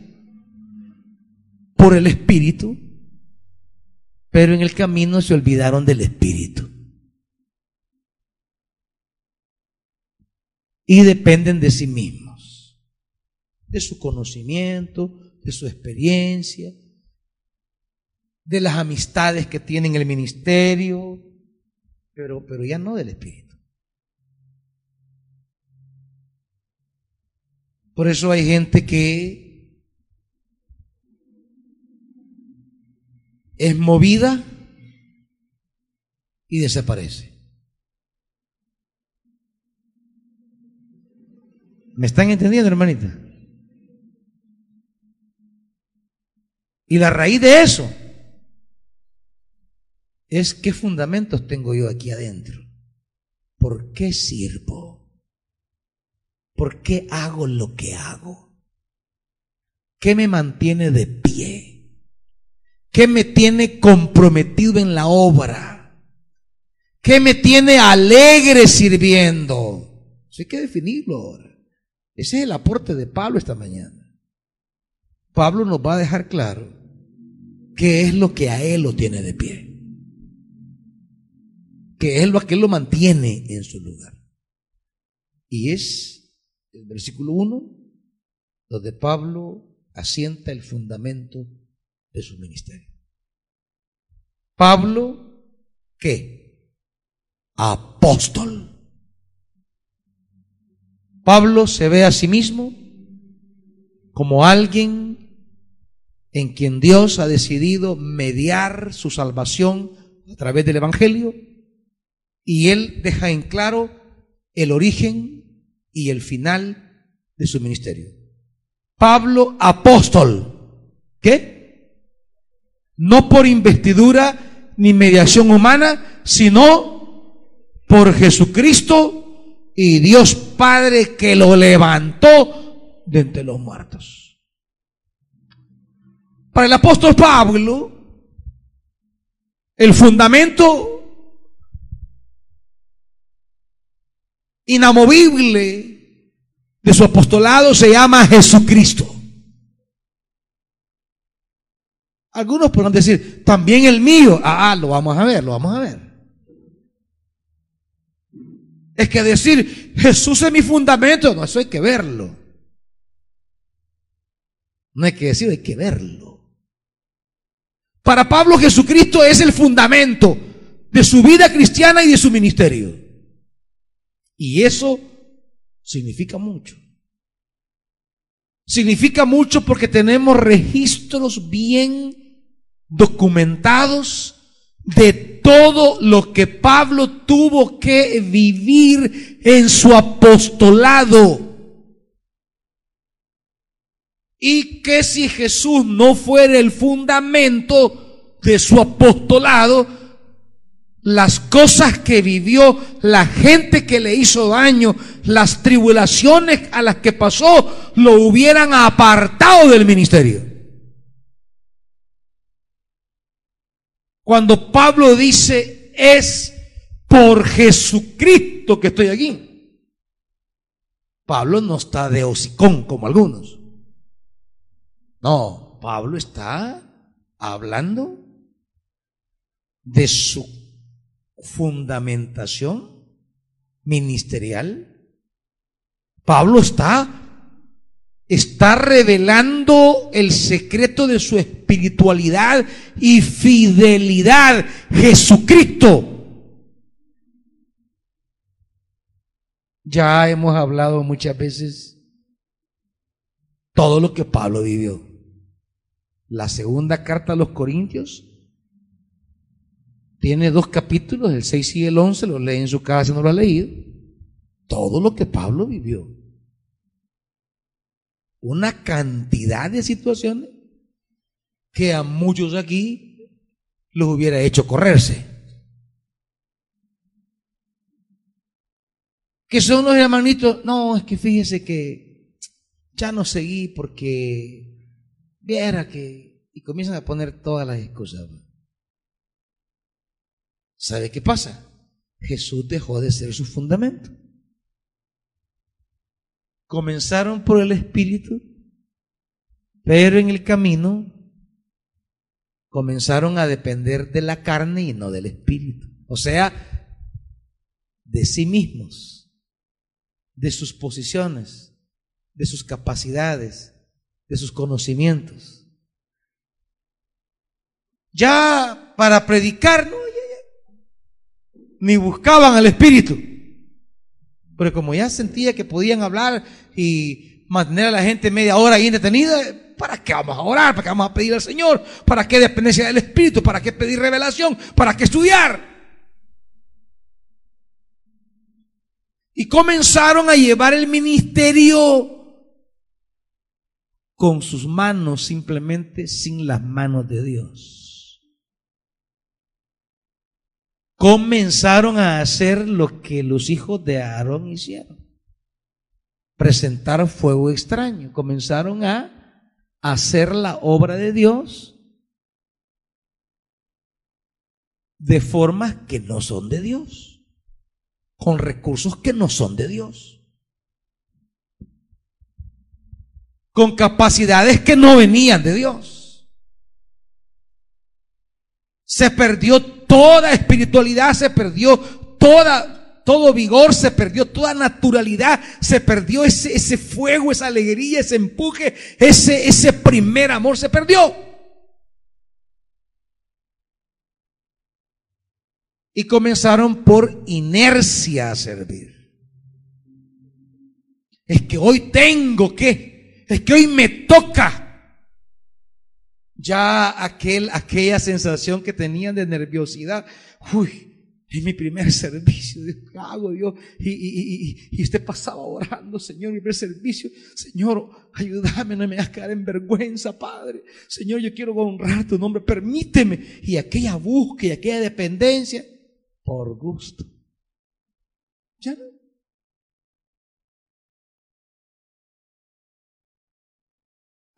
por el Espíritu, pero en el camino se olvidaron del Espíritu. Y dependen de sí mismos, de su conocimiento, de su experiencia, de las amistades que tienen el ministerio, pero, pero ya no del Espíritu. Por eso hay gente que es movida y desaparece. ¿Me están entendiendo, hermanita? Y la raíz de eso es qué fundamentos tengo yo aquí adentro. ¿Por qué sirvo? ¿Por qué hago lo que hago? ¿Qué me mantiene de pie? ¿Qué me tiene comprometido en la obra? ¿Qué me tiene alegre sirviendo? Eso hay que definirlo ahora. Ese es el aporte de Pablo esta mañana. Pablo nos va a dejar claro qué es lo que a él lo tiene de pie. Qué es lo que él lo mantiene en su lugar. Y es el versículo 1 donde Pablo asienta el fundamento de su ministerio. Pablo, ¿qué? Apóstol. Pablo se ve a sí mismo como alguien en quien Dios ha decidido mediar su salvación a través del Evangelio y él deja en claro el origen y el final de su ministerio. Pablo apóstol. ¿Qué? No por investidura ni mediación humana, sino por Jesucristo y Dios Padre que lo levantó de entre los muertos. Para el apóstol Pablo, el fundamento inamovible de su apostolado se llama Jesucristo. Algunos podrán decir, también el mío. Ah, ah, lo vamos a ver, lo vamos a ver. Es que decir, Jesús es mi fundamento, no, eso hay que verlo. No hay que decir, hay que verlo. Para Pablo Jesucristo es el fundamento de su vida cristiana y de su ministerio. Y eso significa mucho. Significa mucho porque tenemos registros bien documentados de todo lo que Pablo tuvo que vivir en su apostolado. Y que si Jesús no fuera el fundamento de su apostolado, las cosas que vivió, la gente que le hizo daño, las tribulaciones a las que pasó, lo hubieran apartado del ministerio. Cuando Pablo dice, es por Jesucristo que estoy aquí. Pablo no está de hocicón como algunos. No, Pablo está hablando de su fundamentación ministerial. Pablo está está revelando el secreto de su espiritualidad y fidelidad. Jesucristo. Ya hemos hablado muchas veces todo lo que Pablo vivió. La segunda carta a los Corintios tiene dos capítulos, el 6 y el 11, lo leen en su casa si no lo ha leído. Todo lo que Pablo vivió una cantidad de situaciones que a muchos aquí los hubiera hecho correrse. Que son unos hermanitos, no, es que fíjese que ya no seguí porque viera que, y comienzan a poner todas las excusas. ¿Sabe qué pasa? Jesús dejó de ser su fundamento comenzaron por el Espíritu, pero en el camino comenzaron a depender de la carne y no del Espíritu. O sea, de sí mismos, de sus posiciones, de sus capacidades, de sus conocimientos. Ya para predicar, no, ni buscaban al Espíritu. Pero como ya sentía que podían hablar y mantener a la gente media hora ahí detenida, ¿para qué vamos a orar? ¿Para qué vamos a pedir al Señor? ¿Para qué dependencia del Espíritu? ¿Para qué pedir revelación? ¿Para qué estudiar? Y comenzaron a llevar el ministerio con sus manos simplemente sin las manos de Dios. Comenzaron a hacer lo que los hijos de Aarón hicieron. Presentar fuego extraño. Comenzaron a hacer la obra de Dios de formas que no son de Dios, con recursos que no son de Dios, con capacidades que no venían de Dios. Se perdió toda espiritualidad, se perdió toda, todo vigor, se perdió toda naturalidad, se perdió ese, ese fuego, esa alegría, ese empuje, ese, ese primer amor, se perdió. y comenzaron por inercia a servir. Es que hoy tengo que, es que hoy me toca. Ya aquel, aquella sensación que tenían de nerviosidad, uy, es mi primer servicio, ¿qué hago Dios? Y, y, y, usted pasaba orando, Señor, mi primer servicio, Señor, ayúdame, no me hagas quedar en vergüenza, Padre. Señor, yo quiero honrar tu nombre, permíteme. Y aquella búsqueda, aquella dependencia, por gusto. Ya no.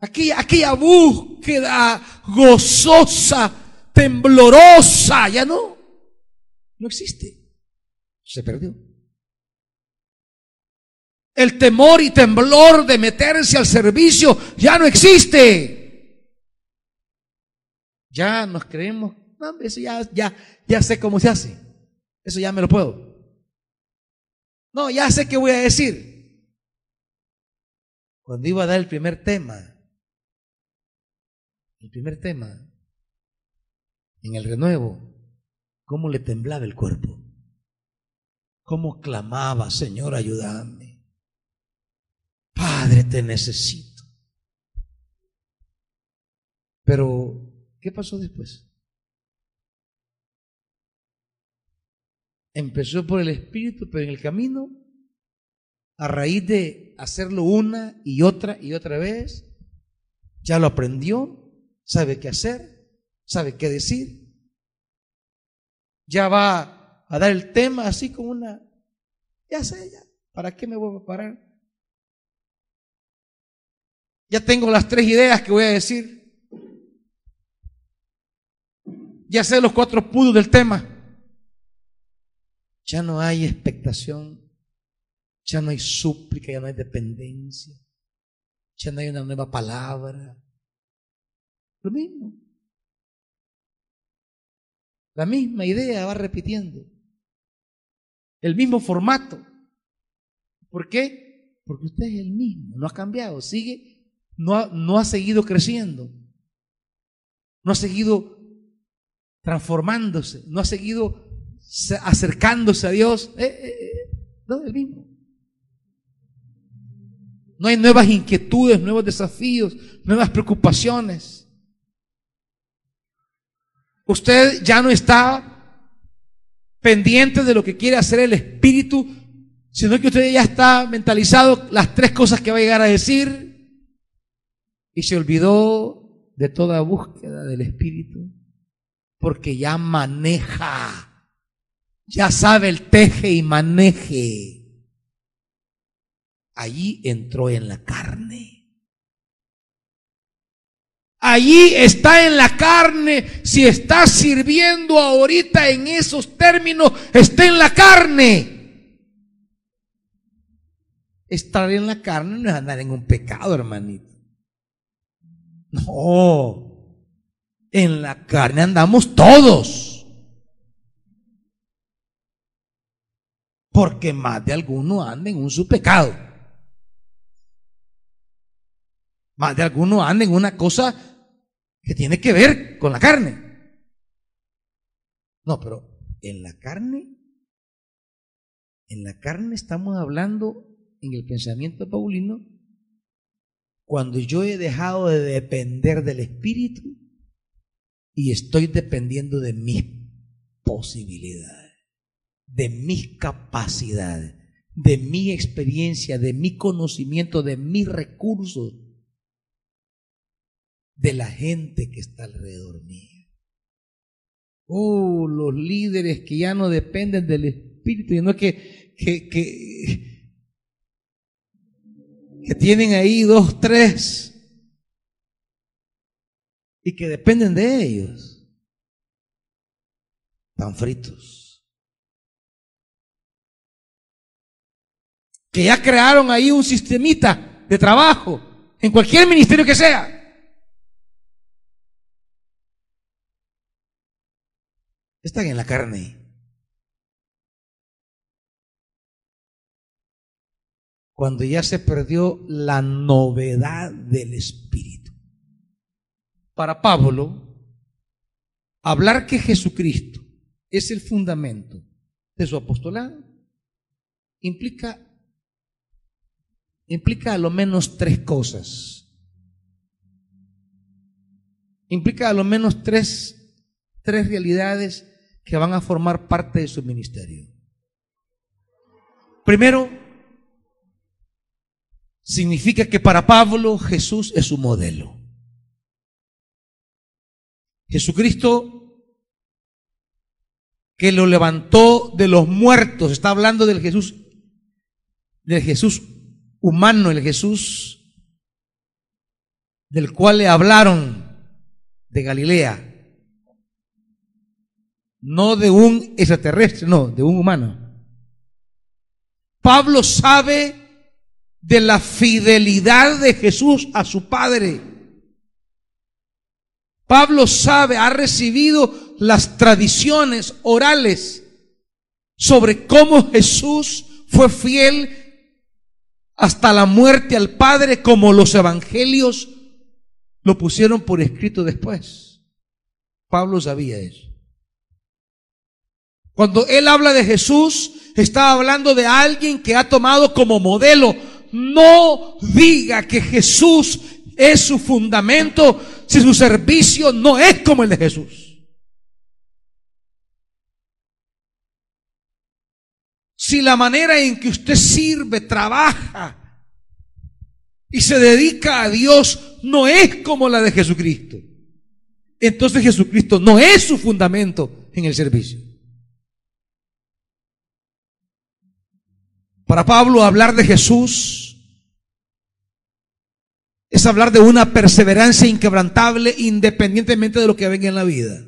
Aquella, aquella búsqueda gozosa, temblorosa, ya no. No existe. Se perdió. El temor y temblor de meterse al servicio ya no existe. Ya nos creemos, no, eso ya, ya, ya sé cómo se hace. Eso ya me lo puedo. No, ya sé qué voy a decir. Cuando iba a dar el primer tema, el primer tema, en el renuevo, cómo le temblaba el cuerpo, cómo clamaba, Señor, ayúdame. Padre, te necesito. Pero, ¿qué pasó después? empezó por el Espíritu, pero en el camino, a raíz de hacerlo una y otra y otra vez, ya lo aprendió, sabe qué hacer, sabe qué decir. Ya va a dar el tema así como una, ya sé, ya, ¿para qué me voy a parar? Ya tengo las tres ideas que voy a decir. Ya sé los cuatro puntos del tema. Ya no hay expectación, ya no hay súplica, ya no hay dependencia, ya no hay una nueva palabra. Lo mismo. La misma idea va repitiendo. El mismo formato. ¿Por qué? Porque usted es el mismo, no ha cambiado, sigue, no ha, no ha seguido creciendo, no ha seguido transformándose, no ha seguido acercándose a Dios, eh, eh, eh, el mismo. No hay nuevas inquietudes, nuevos desafíos, nuevas preocupaciones. Usted ya no está pendiente de lo que quiere hacer el Espíritu, sino que usted ya está mentalizado las tres cosas que va a llegar a decir y se olvidó de toda búsqueda del Espíritu porque ya maneja ya sabe el teje y maneje. Allí entró en la carne. Allí está en la carne. Si está sirviendo ahorita en esos términos, está en la carne. Estar en la carne no es andar en un pecado, hermanito. No. En la carne andamos todos. porque más de alguno anda en un su pecado. Más de alguno anda en una cosa que tiene que ver con la carne. No, pero en la carne, en la carne estamos hablando en el pensamiento paulino, cuando yo he dejado de depender del Espíritu y estoy dependiendo de mis posibilidades de mis capacidades, de mi experiencia, de mi conocimiento, de mis recursos, de la gente que está alrededor mío. Oh, los líderes que ya no dependen del Espíritu, sino que, que, que, que tienen ahí dos, tres, y que dependen de ellos. Están fritos. Que ya crearon ahí un sistemita de trabajo en cualquier ministerio que sea. Están en la carne. Cuando ya se perdió la novedad del Espíritu. Para Pablo, hablar que Jesucristo es el fundamento de su apostolado implica implica a lo menos tres cosas. Implica a lo menos tres, tres realidades que van a formar parte de su ministerio. Primero, significa que para Pablo Jesús es su modelo. Jesucristo que lo levantó de los muertos, está hablando del Jesús, del Jesús humano, el Jesús del cual le hablaron de Galilea, no de un extraterrestre, no, de un humano. Pablo sabe de la fidelidad de Jesús a su Padre. Pablo sabe, ha recibido las tradiciones orales sobre cómo Jesús fue fiel hasta la muerte al Padre como los evangelios lo pusieron por escrito después. Pablo sabía eso. Cuando él habla de Jesús, está hablando de alguien que ha tomado como modelo. No diga que Jesús es su fundamento si su servicio no es como el de Jesús. si la manera en que usted sirve, trabaja y se dedica a Dios no es como la de Jesucristo, entonces Jesucristo no es su fundamento en el servicio. Para Pablo hablar de Jesús es hablar de una perseverancia inquebrantable independientemente de lo que venga en la vida.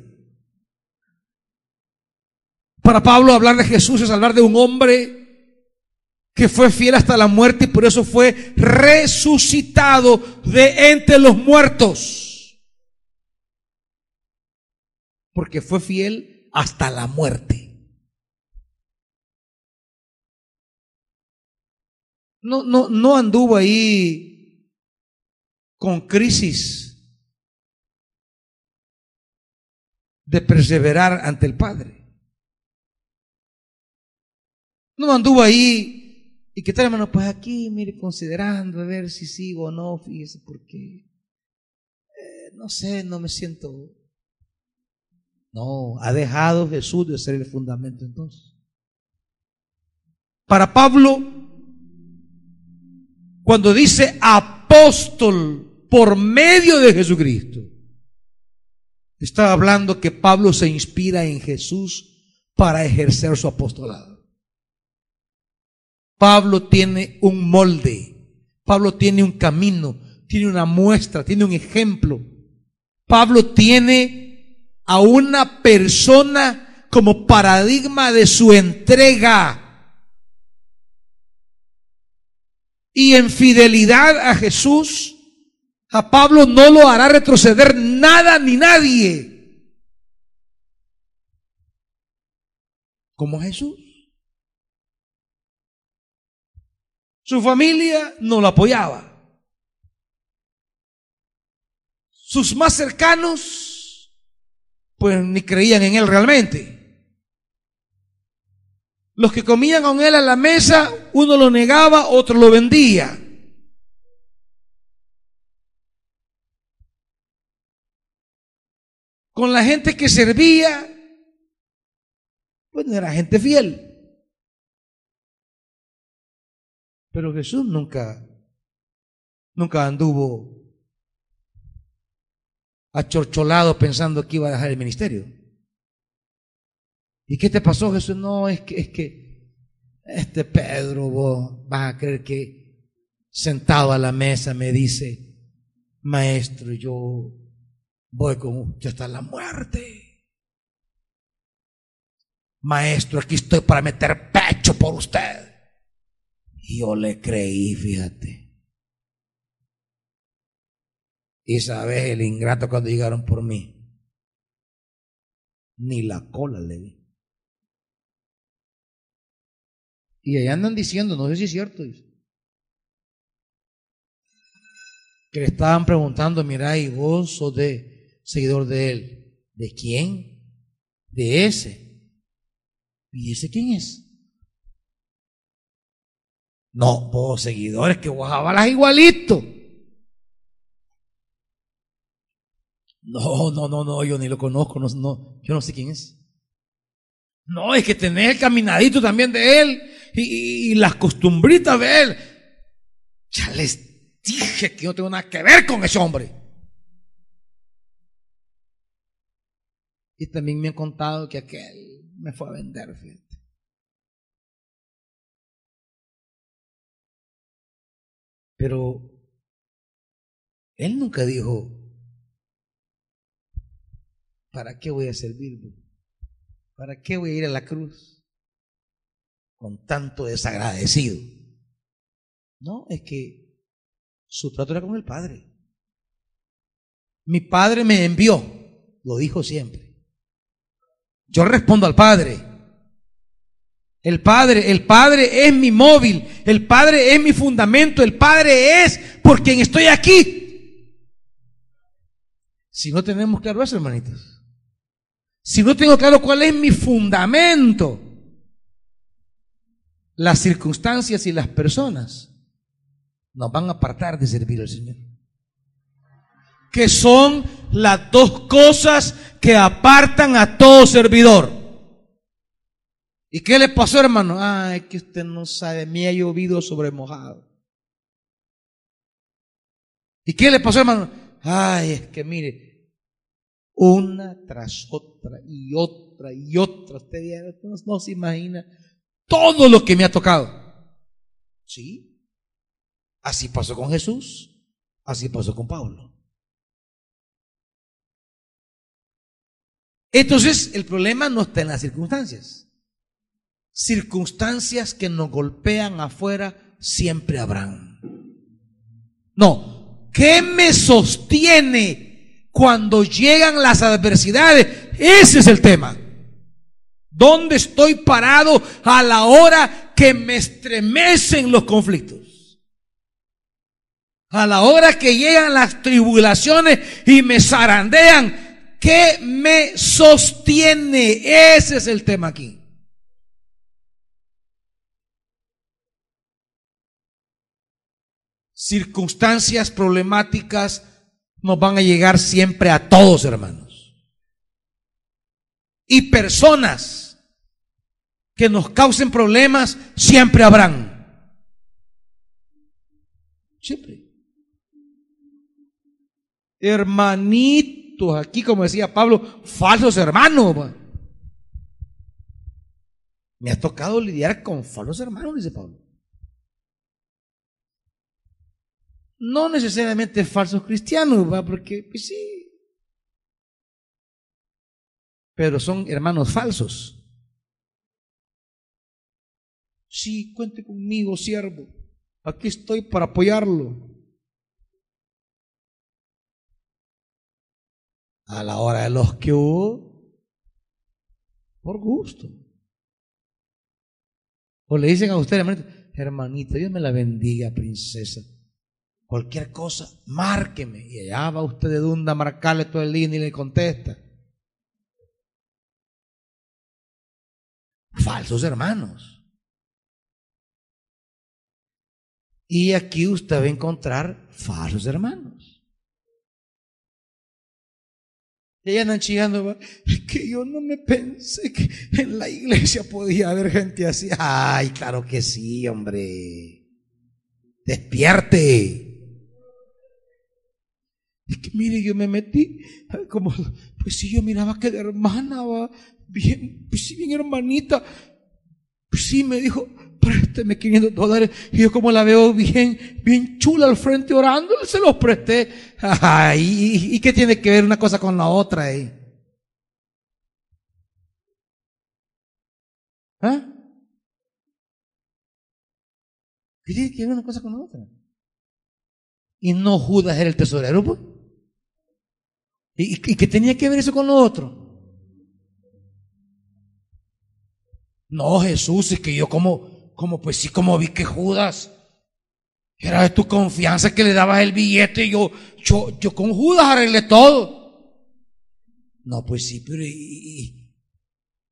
Para Pablo hablar de Jesús es hablar de un hombre que fue fiel hasta la muerte y por eso fue resucitado de entre los muertos. Porque fue fiel hasta la muerte. No, no, no anduvo ahí con crisis de perseverar ante el Padre. No anduvo ahí. ¿Y qué tal, hermano? Pues aquí, mire, considerando a ver si sigo o no, fíjese, porque eh, no sé, no me siento. No, ha dejado Jesús de ser el fundamento entonces. Para Pablo, cuando dice apóstol por medio de Jesucristo, está hablando que Pablo se inspira en Jesús para ejercer su apostolado. Pablo tiene un molde, Pablo tiene un camino, tiene una muestra, tiene un ejemplo. Pablo tiene a una persona como paradigma de su entrega. Y en fidelidad a Jesús, a Pablo no lo hará retroceder nada ni nadie. Como Jesús. Su familia no lo apoyaba. Sus más cercanos, pues ni creían en él realmente. Los que comían con él a la mesa, uno lo negaba, otro lo vendía. Con la gente que servía, pues no era gente fiel. Pero Jesús nunca, nunca anduvo achorcholado pensando que iba a dejar el ministerio. ¿Y qué te pasó, Jesús? No, es que, es que este Pedro, vos vas a creer que sentado a la mesa me dice, maestro, yo voy con usted hasta la muerte. maestro, aquí estoy para meter pecho por usted. Yo le creí, fíjate. Y sabes, el ingrato cuando llegaron por mí, ni la cola le vi. Y ahí andan diciendo, no sé si es cierto, que le estaban preguntando, mira, y vos sos de seguidor de él. ¿De quién? De ese. ¿Y ese quién es? No, vos seguidores que vos igualito. No, no, no, no, yo ni lo conozco, no, no, yo no sé quién es. No, es que tenés el caminadito también de él y, las costumbritas de él. Ya les dije que no tengo nada que ver con ese hombre. Y también me han contado que aquel me fue a vender. Pero él nunca dijo, ¿para qué voy a servir? ¿Para qué voy a ir a la cruz? Con tanto desagradecido. No, es que su trato era con el Padre. Mi Padre me envió, lo dijo siempre. Yo respondo al Padre. El Padre, el Padre es mi móvil, el Padre es mi fundamento, el Padre es por quien estoy aquí. Si no tenemos claro eso, hermanitos. Si no tengo claro cuál es mi fundamento, las circunstancias y las personas nos van a apartar de servir al Señor. Que son las dos cosas que apartan a todo servidor. ¿Y qué le pasó, hermano? Ay, que usted no sabe, me ha llovido sobre mojado. ¿Y qué le pasó, hermano? Ay, es que mire, una tras otra y otra y otra. Usted no, se imagina todo lo que me ha tocado. Sí, así pasó con Jesús, así pasó con Pablo. Entonces, el problema no está en las circunstancias. Circunstancias que nos golpean afuera siempre habrán. No, ¿qué me sostiene cuando llegan las adversidades. Ese es el tema. ¿Dónde estoy parado a la hora que me estremecen los conflictos? A la hora que llegan las tribulaciones y me zarandean, ¿qué me sostiene? Ese es el tema aquí. Circunstancias problemáticas nos van a llegar siempre a todos, hermanos. Y personas que nos causen problemas siempre habrán. Siempre. Hermanitos, aquí como decía Pablo, falsos hermanos. Me ha tocado lidiar con falsos hermanos, dice Pablo. No necesariamente falsos cristianos, porque pues sí. Pero son hermanos falsos. Sí, cuente conmigo, siervo. Aquí estoy para apoyarlo. A la hora de los que hubo, por gusto. O le dicen a usted, hermanita, Dios me la bendiga, princesa cualquier cosa, márqueme. Y allá va usted de dunda a marcarle todo el día y le contesta. Falsos hermanos. Y aquí usted va a encontrar falsos hermanos. Y andan chillando, es que yo no me pensé que en la iglesia podía haber gente así. Ay, claro que sí, hombre. Despierte. Es que mire, yo me metí, como, pues sí, yo miraba que de hermana va, bien, pues sí, bien hermanita. Pues sí, me dijo, présteme 500 dólares. Y yo como la veo bien, bien chula al frente orando, se los presté. ¿y, qué tiene que ver una cosa con la otra ahí? ¿Ah? ¿Qué tiene que ver una cosa con la otra? Y no Judas era el tesorero, pues. ¿Y, y qué tenía que ver eso con lo otro? No, Jesús, es que yo como, como pues sí, como vi que Judas era de tu confianza que le dabas el billete y yo, yo, yo con Judas arreglé todo. No, pues sí, pero ¿y,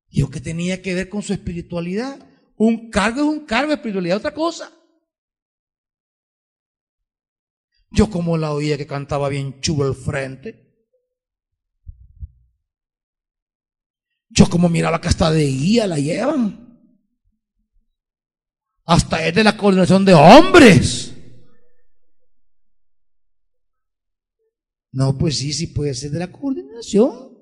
yo qué tenía que ver con su espiritualidad? Un cargo es un cargo, espiritualidad es otra cosa. Yo como la oía que cantaba bien chulo al frente. Yo como miraba que hasta de guía la llevan. Hasta es de la coordinación de hombres. No, pues sí, sí puede ser de la coordinación.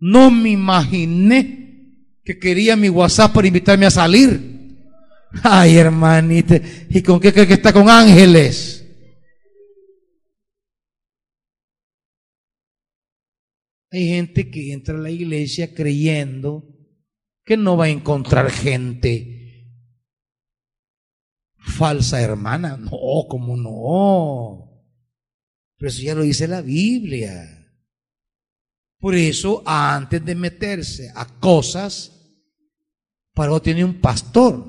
No me imaginé que quería mi WhatsApp para invitarme a salir. Ay, hermanita, ¿y con qué cree que está con ángeles? Hay gente que entra a la iglesia creyendo que no va a encontrar gente falsa hermana. No, como no. Pero eso ya lo dice la Biblia. Por eso, antes de meterse a cosas, para eso tiene un pastor.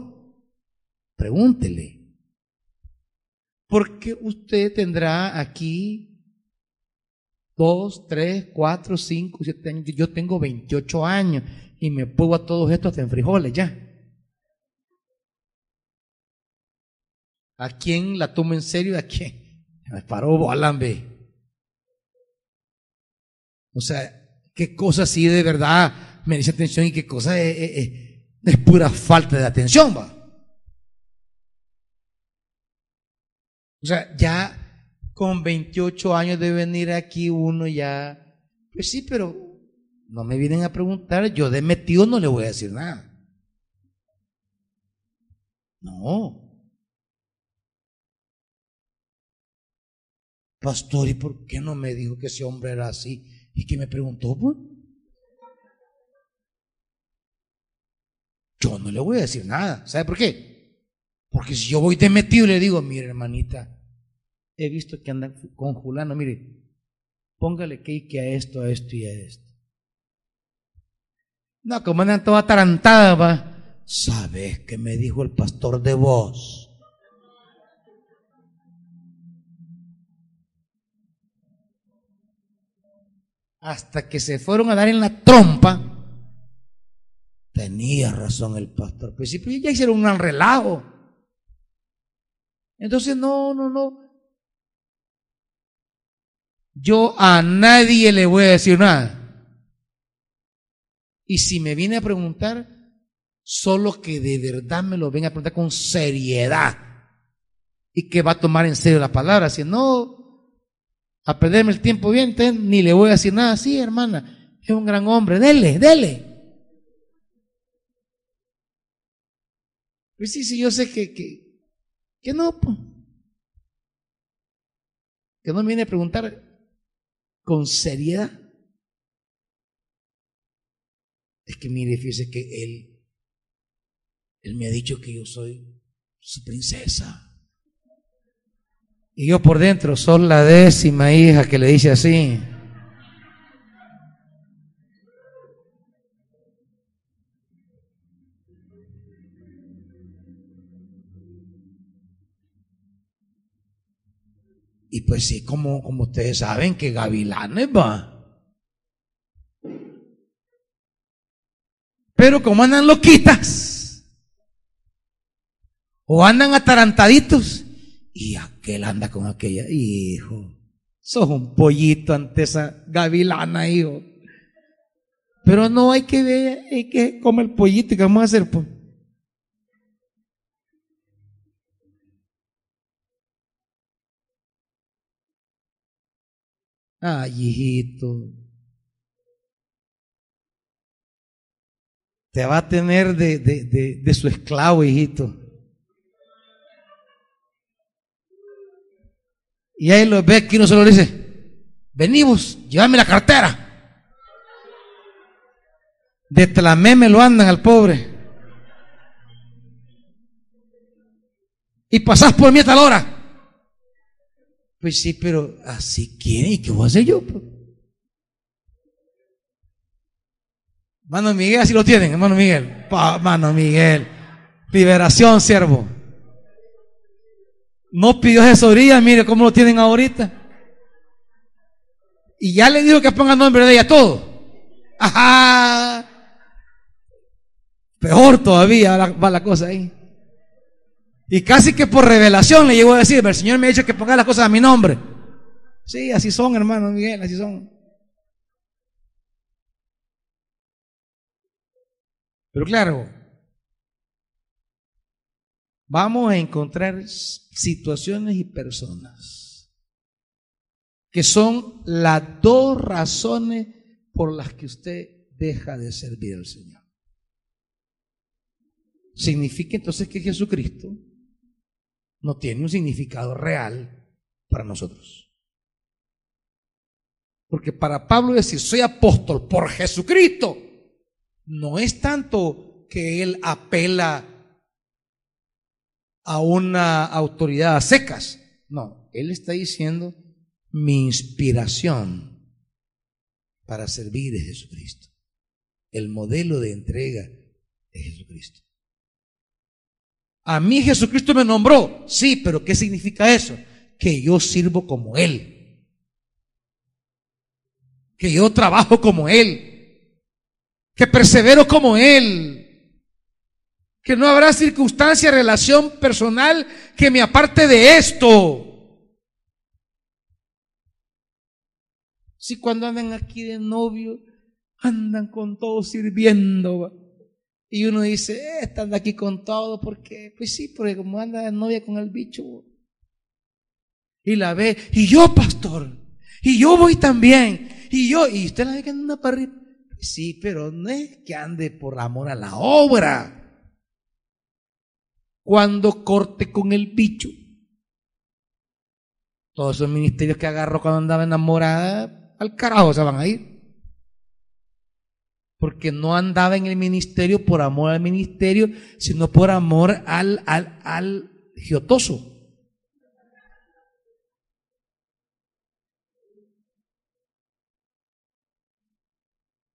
Pregúntele. Porque usted tendrá aquí dos, tres, cuatro, cinco, siete años. Yo tengo 28 años y me pongo a todos estos en frijoles ya. ¿A quién la tomo en serio? ¿A quién? Me paró Bolambe. O sea, qué cosa así de verdad me dice atención y qué cosa es, es pura falta de atención, va. O sea, ya con 28 años de venir aquí uno ya, pues sí, pero no me vienen a preguntar, yo de metido no le voy a decir nada. No. Pastor, ¿y por qué no me dijo que ese hombre era así? ¿Y que me preguntó? Pues? Yo no le voy a decir nada. ¿Sabe por qué? Porque si yo voy de metido y le digo, mire hermanita, he visto que andan con Julano, mire, póngale que a esto, a esto y a esto. No, como andan toda atarantada, va. ¿Sabes qué me dijo el pastor de vos? Hasta que se fueron a dar en la trompa, tenía razón el pastor. Pues sí, pues ya hicieron un relajo. Entonces, no, no, no. Yo a nadie le voy a decir nada. Y si me viene a preguntar, solo que de verdad me lo venga a preguntar con seriedad. Y que va a tomar en serio la palabra. Si no, a perderme el tiempo bien, ni le voy a decir nada. Sí, hermana, es un gran hombre. Dele, dele. Pues sí, sí, yo sé que, que, que no, que no me viene a preguntar con seriedad. Es que mire, fíjese que él, él me ha dicho que yo soy su princesa. Y yo por dentro soy la décima hija que le dice así. Y pues sí, como, como ustedes saben que gavilanes va. Pero como andan loquitas, o andan atarantaditos, y aquel anda con aquella, hijo, sos un pollito ante esa gavilana, hijo. Pero no hay que ver, hay que comer el pollito y que vamos a hacer, pues. Ay, hijito. Te va a tener de, su esclavo, hijito. Y ahí lo ve aquí, no se lo dice, venimos, llévame la cartera. De tlamé me lo andan al pobre. Y pasás por mí a tal hora. Pues sí, pero así quiere y qué voy a hacer yo. Mano Miguel, así lo tienen, hermano Miguel. mano Miguel. Liberación, siervo. No pidió asesoría, mire cómo lo tienen ahorita. Y ya le dijo que ponga nombre de ella todo. Ajá. Peor todavía va la cosa ahí. Y casi que por revelación le llegó a decir, el Señor me ha dicho que ponga las cosas a mi nombre. Sí, así son, hermano Miguel, así son. Pero claro, vamos a encontrar situaciones y personas que son las dos razones por las que usted deja de servir al Señor. Significa entonces que Jesucristo no tiene un significado real para nosotros. Porque para Pablo decir soy apóstol por Jesucristo no es tanto que él apela a una autoridad a secas. No, él está diciendo mi inspiración para servir es Jesucristo. El modelo de entrega es Jesucristo. A mí Jesucristo me nombró. Sí, pero ¿qué significa eso? Que yo sirvo como Él. Que yo trabajo como Él. Que persevero como Él. Que no habrá circunstancia, relación personal que me aparte de esto. Si cuando andan aquí de novio, andan con todo sirviendo. Y uno dice, eh, están aquí con todo, porque, pues sí, porque como anda la novia con el bicho. Y la ve, y yo, pastor, y yo voy también, y yo, y usted la ve que anda para arriba. Sí, pero no es que ande por amor a la obra. Cuando corte con el bicho. Todos esos ministerios que agarró cuando andaba enamorada, al carajo se van a ir porque no andaba en el ministerio por amor al ministerio, sino por amor al, al, al giotoso.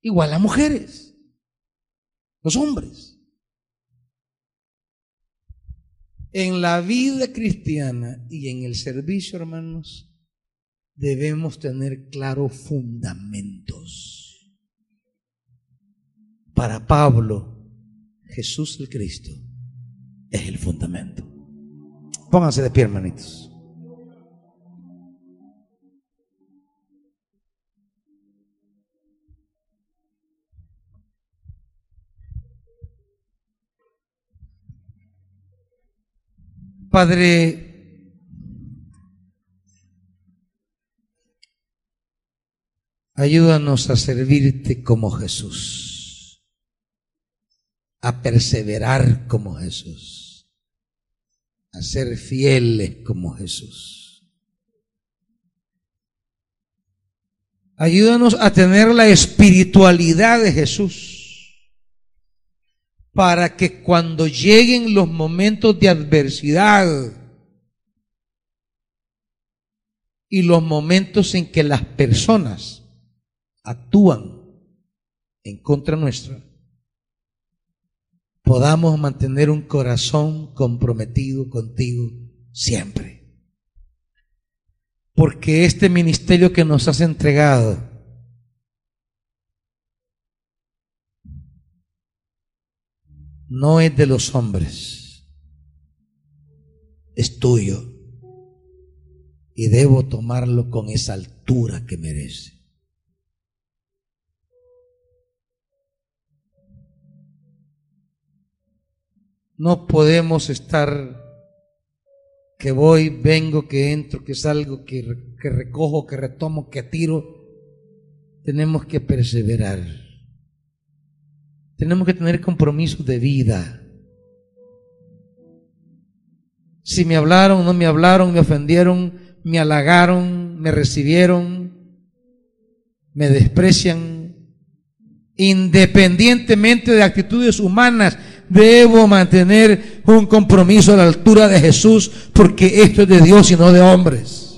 Igual las mujeres, los hombres. En la vida cristiana y en el servicio, hermanos, debemos tener claros fundamentos. Para Pablo, Jesús el Cristo es el fundamento. Pónganse de pie, hermanitos. Padre, ayúdanos a servirte como Jesús a perseverar como Jesús, a ser fieles como Jesús. Ayúdanos a tener la espiritualidad de Jesús para que cuando lleguen los momentos de adversidad y los momentos en que las personas actúan en contra nuestra, podamos mantener un corazón comprometido contigo siempre. Porque este ministerio que nos has entregado no es de los hombres, es tuyo. Y debo tomarlo con esa altura que merece. No podemos estar que voy, vengo, que entro, que salgo, que, que recojo, que retomo, que tiro. Tenemos que perseverar. Tenemos que tener compromisos de vida. Si me hablaron, no me hablaron, me ofendieron, me halagaron, me recibieron, me desprecian, independientemente de actitudes humanas, debo mantener un compromiso a la altura de Jesús porque esto es de Dios y no de hombres.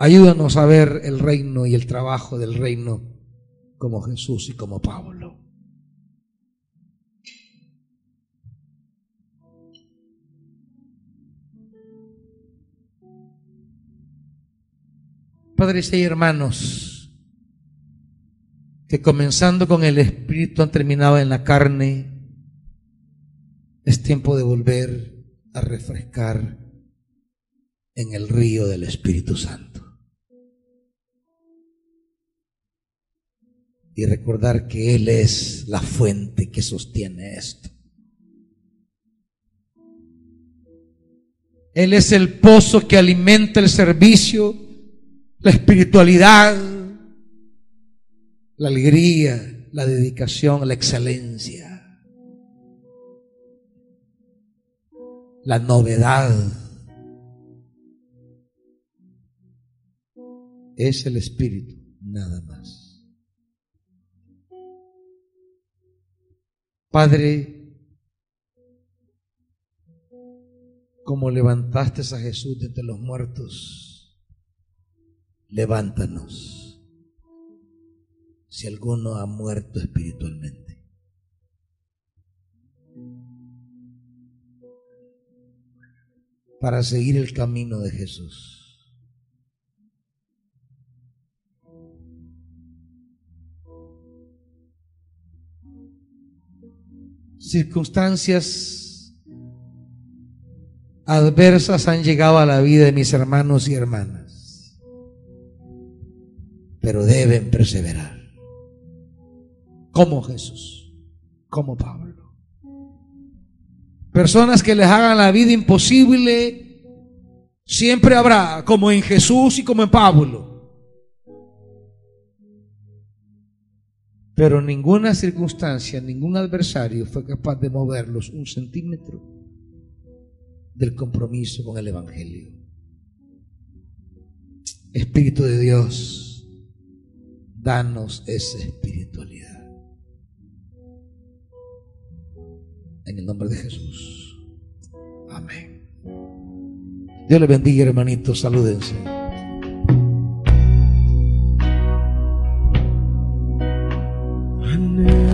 Ayúdanos a ver el reino y el trabajo del reino como Jesús y como Pablo. Padres y hermanos, que comenzando con el Espíritu han terminado en la carne, es tiempo de volver a refrescar en el río del Espíritu Santo. Y recordar que Él es la fuente que sostiene esto. Él es el pozo que alimenta el servicio la espiritualidad, la alegría, la dedicación, la excelencia, la novedad. Es el Espíritu, nada más. Padre, como levantaste a Jesús de entre los muertos, levántanos si alguno ha muerto espiritualmente. Para seguir el camino de Jesús. Circunstancias adversas han llegado a la vida de mis hermanos y hermanas pero deben perseverar. Como Jesús, como Pablo. Personas que les hagan la vida imposible, siempre habrá, como en Jesús y como en Pablo. Pero ninguna circunstancia, ningún adversario fue capaz de moverlos un centímetro del compromiso con el Evangelio. Espíritu de Dios danos esa espiritualidad. En el nombre de Jesús. Amén. Dios le bendiga, hermanitos. Salúdense. new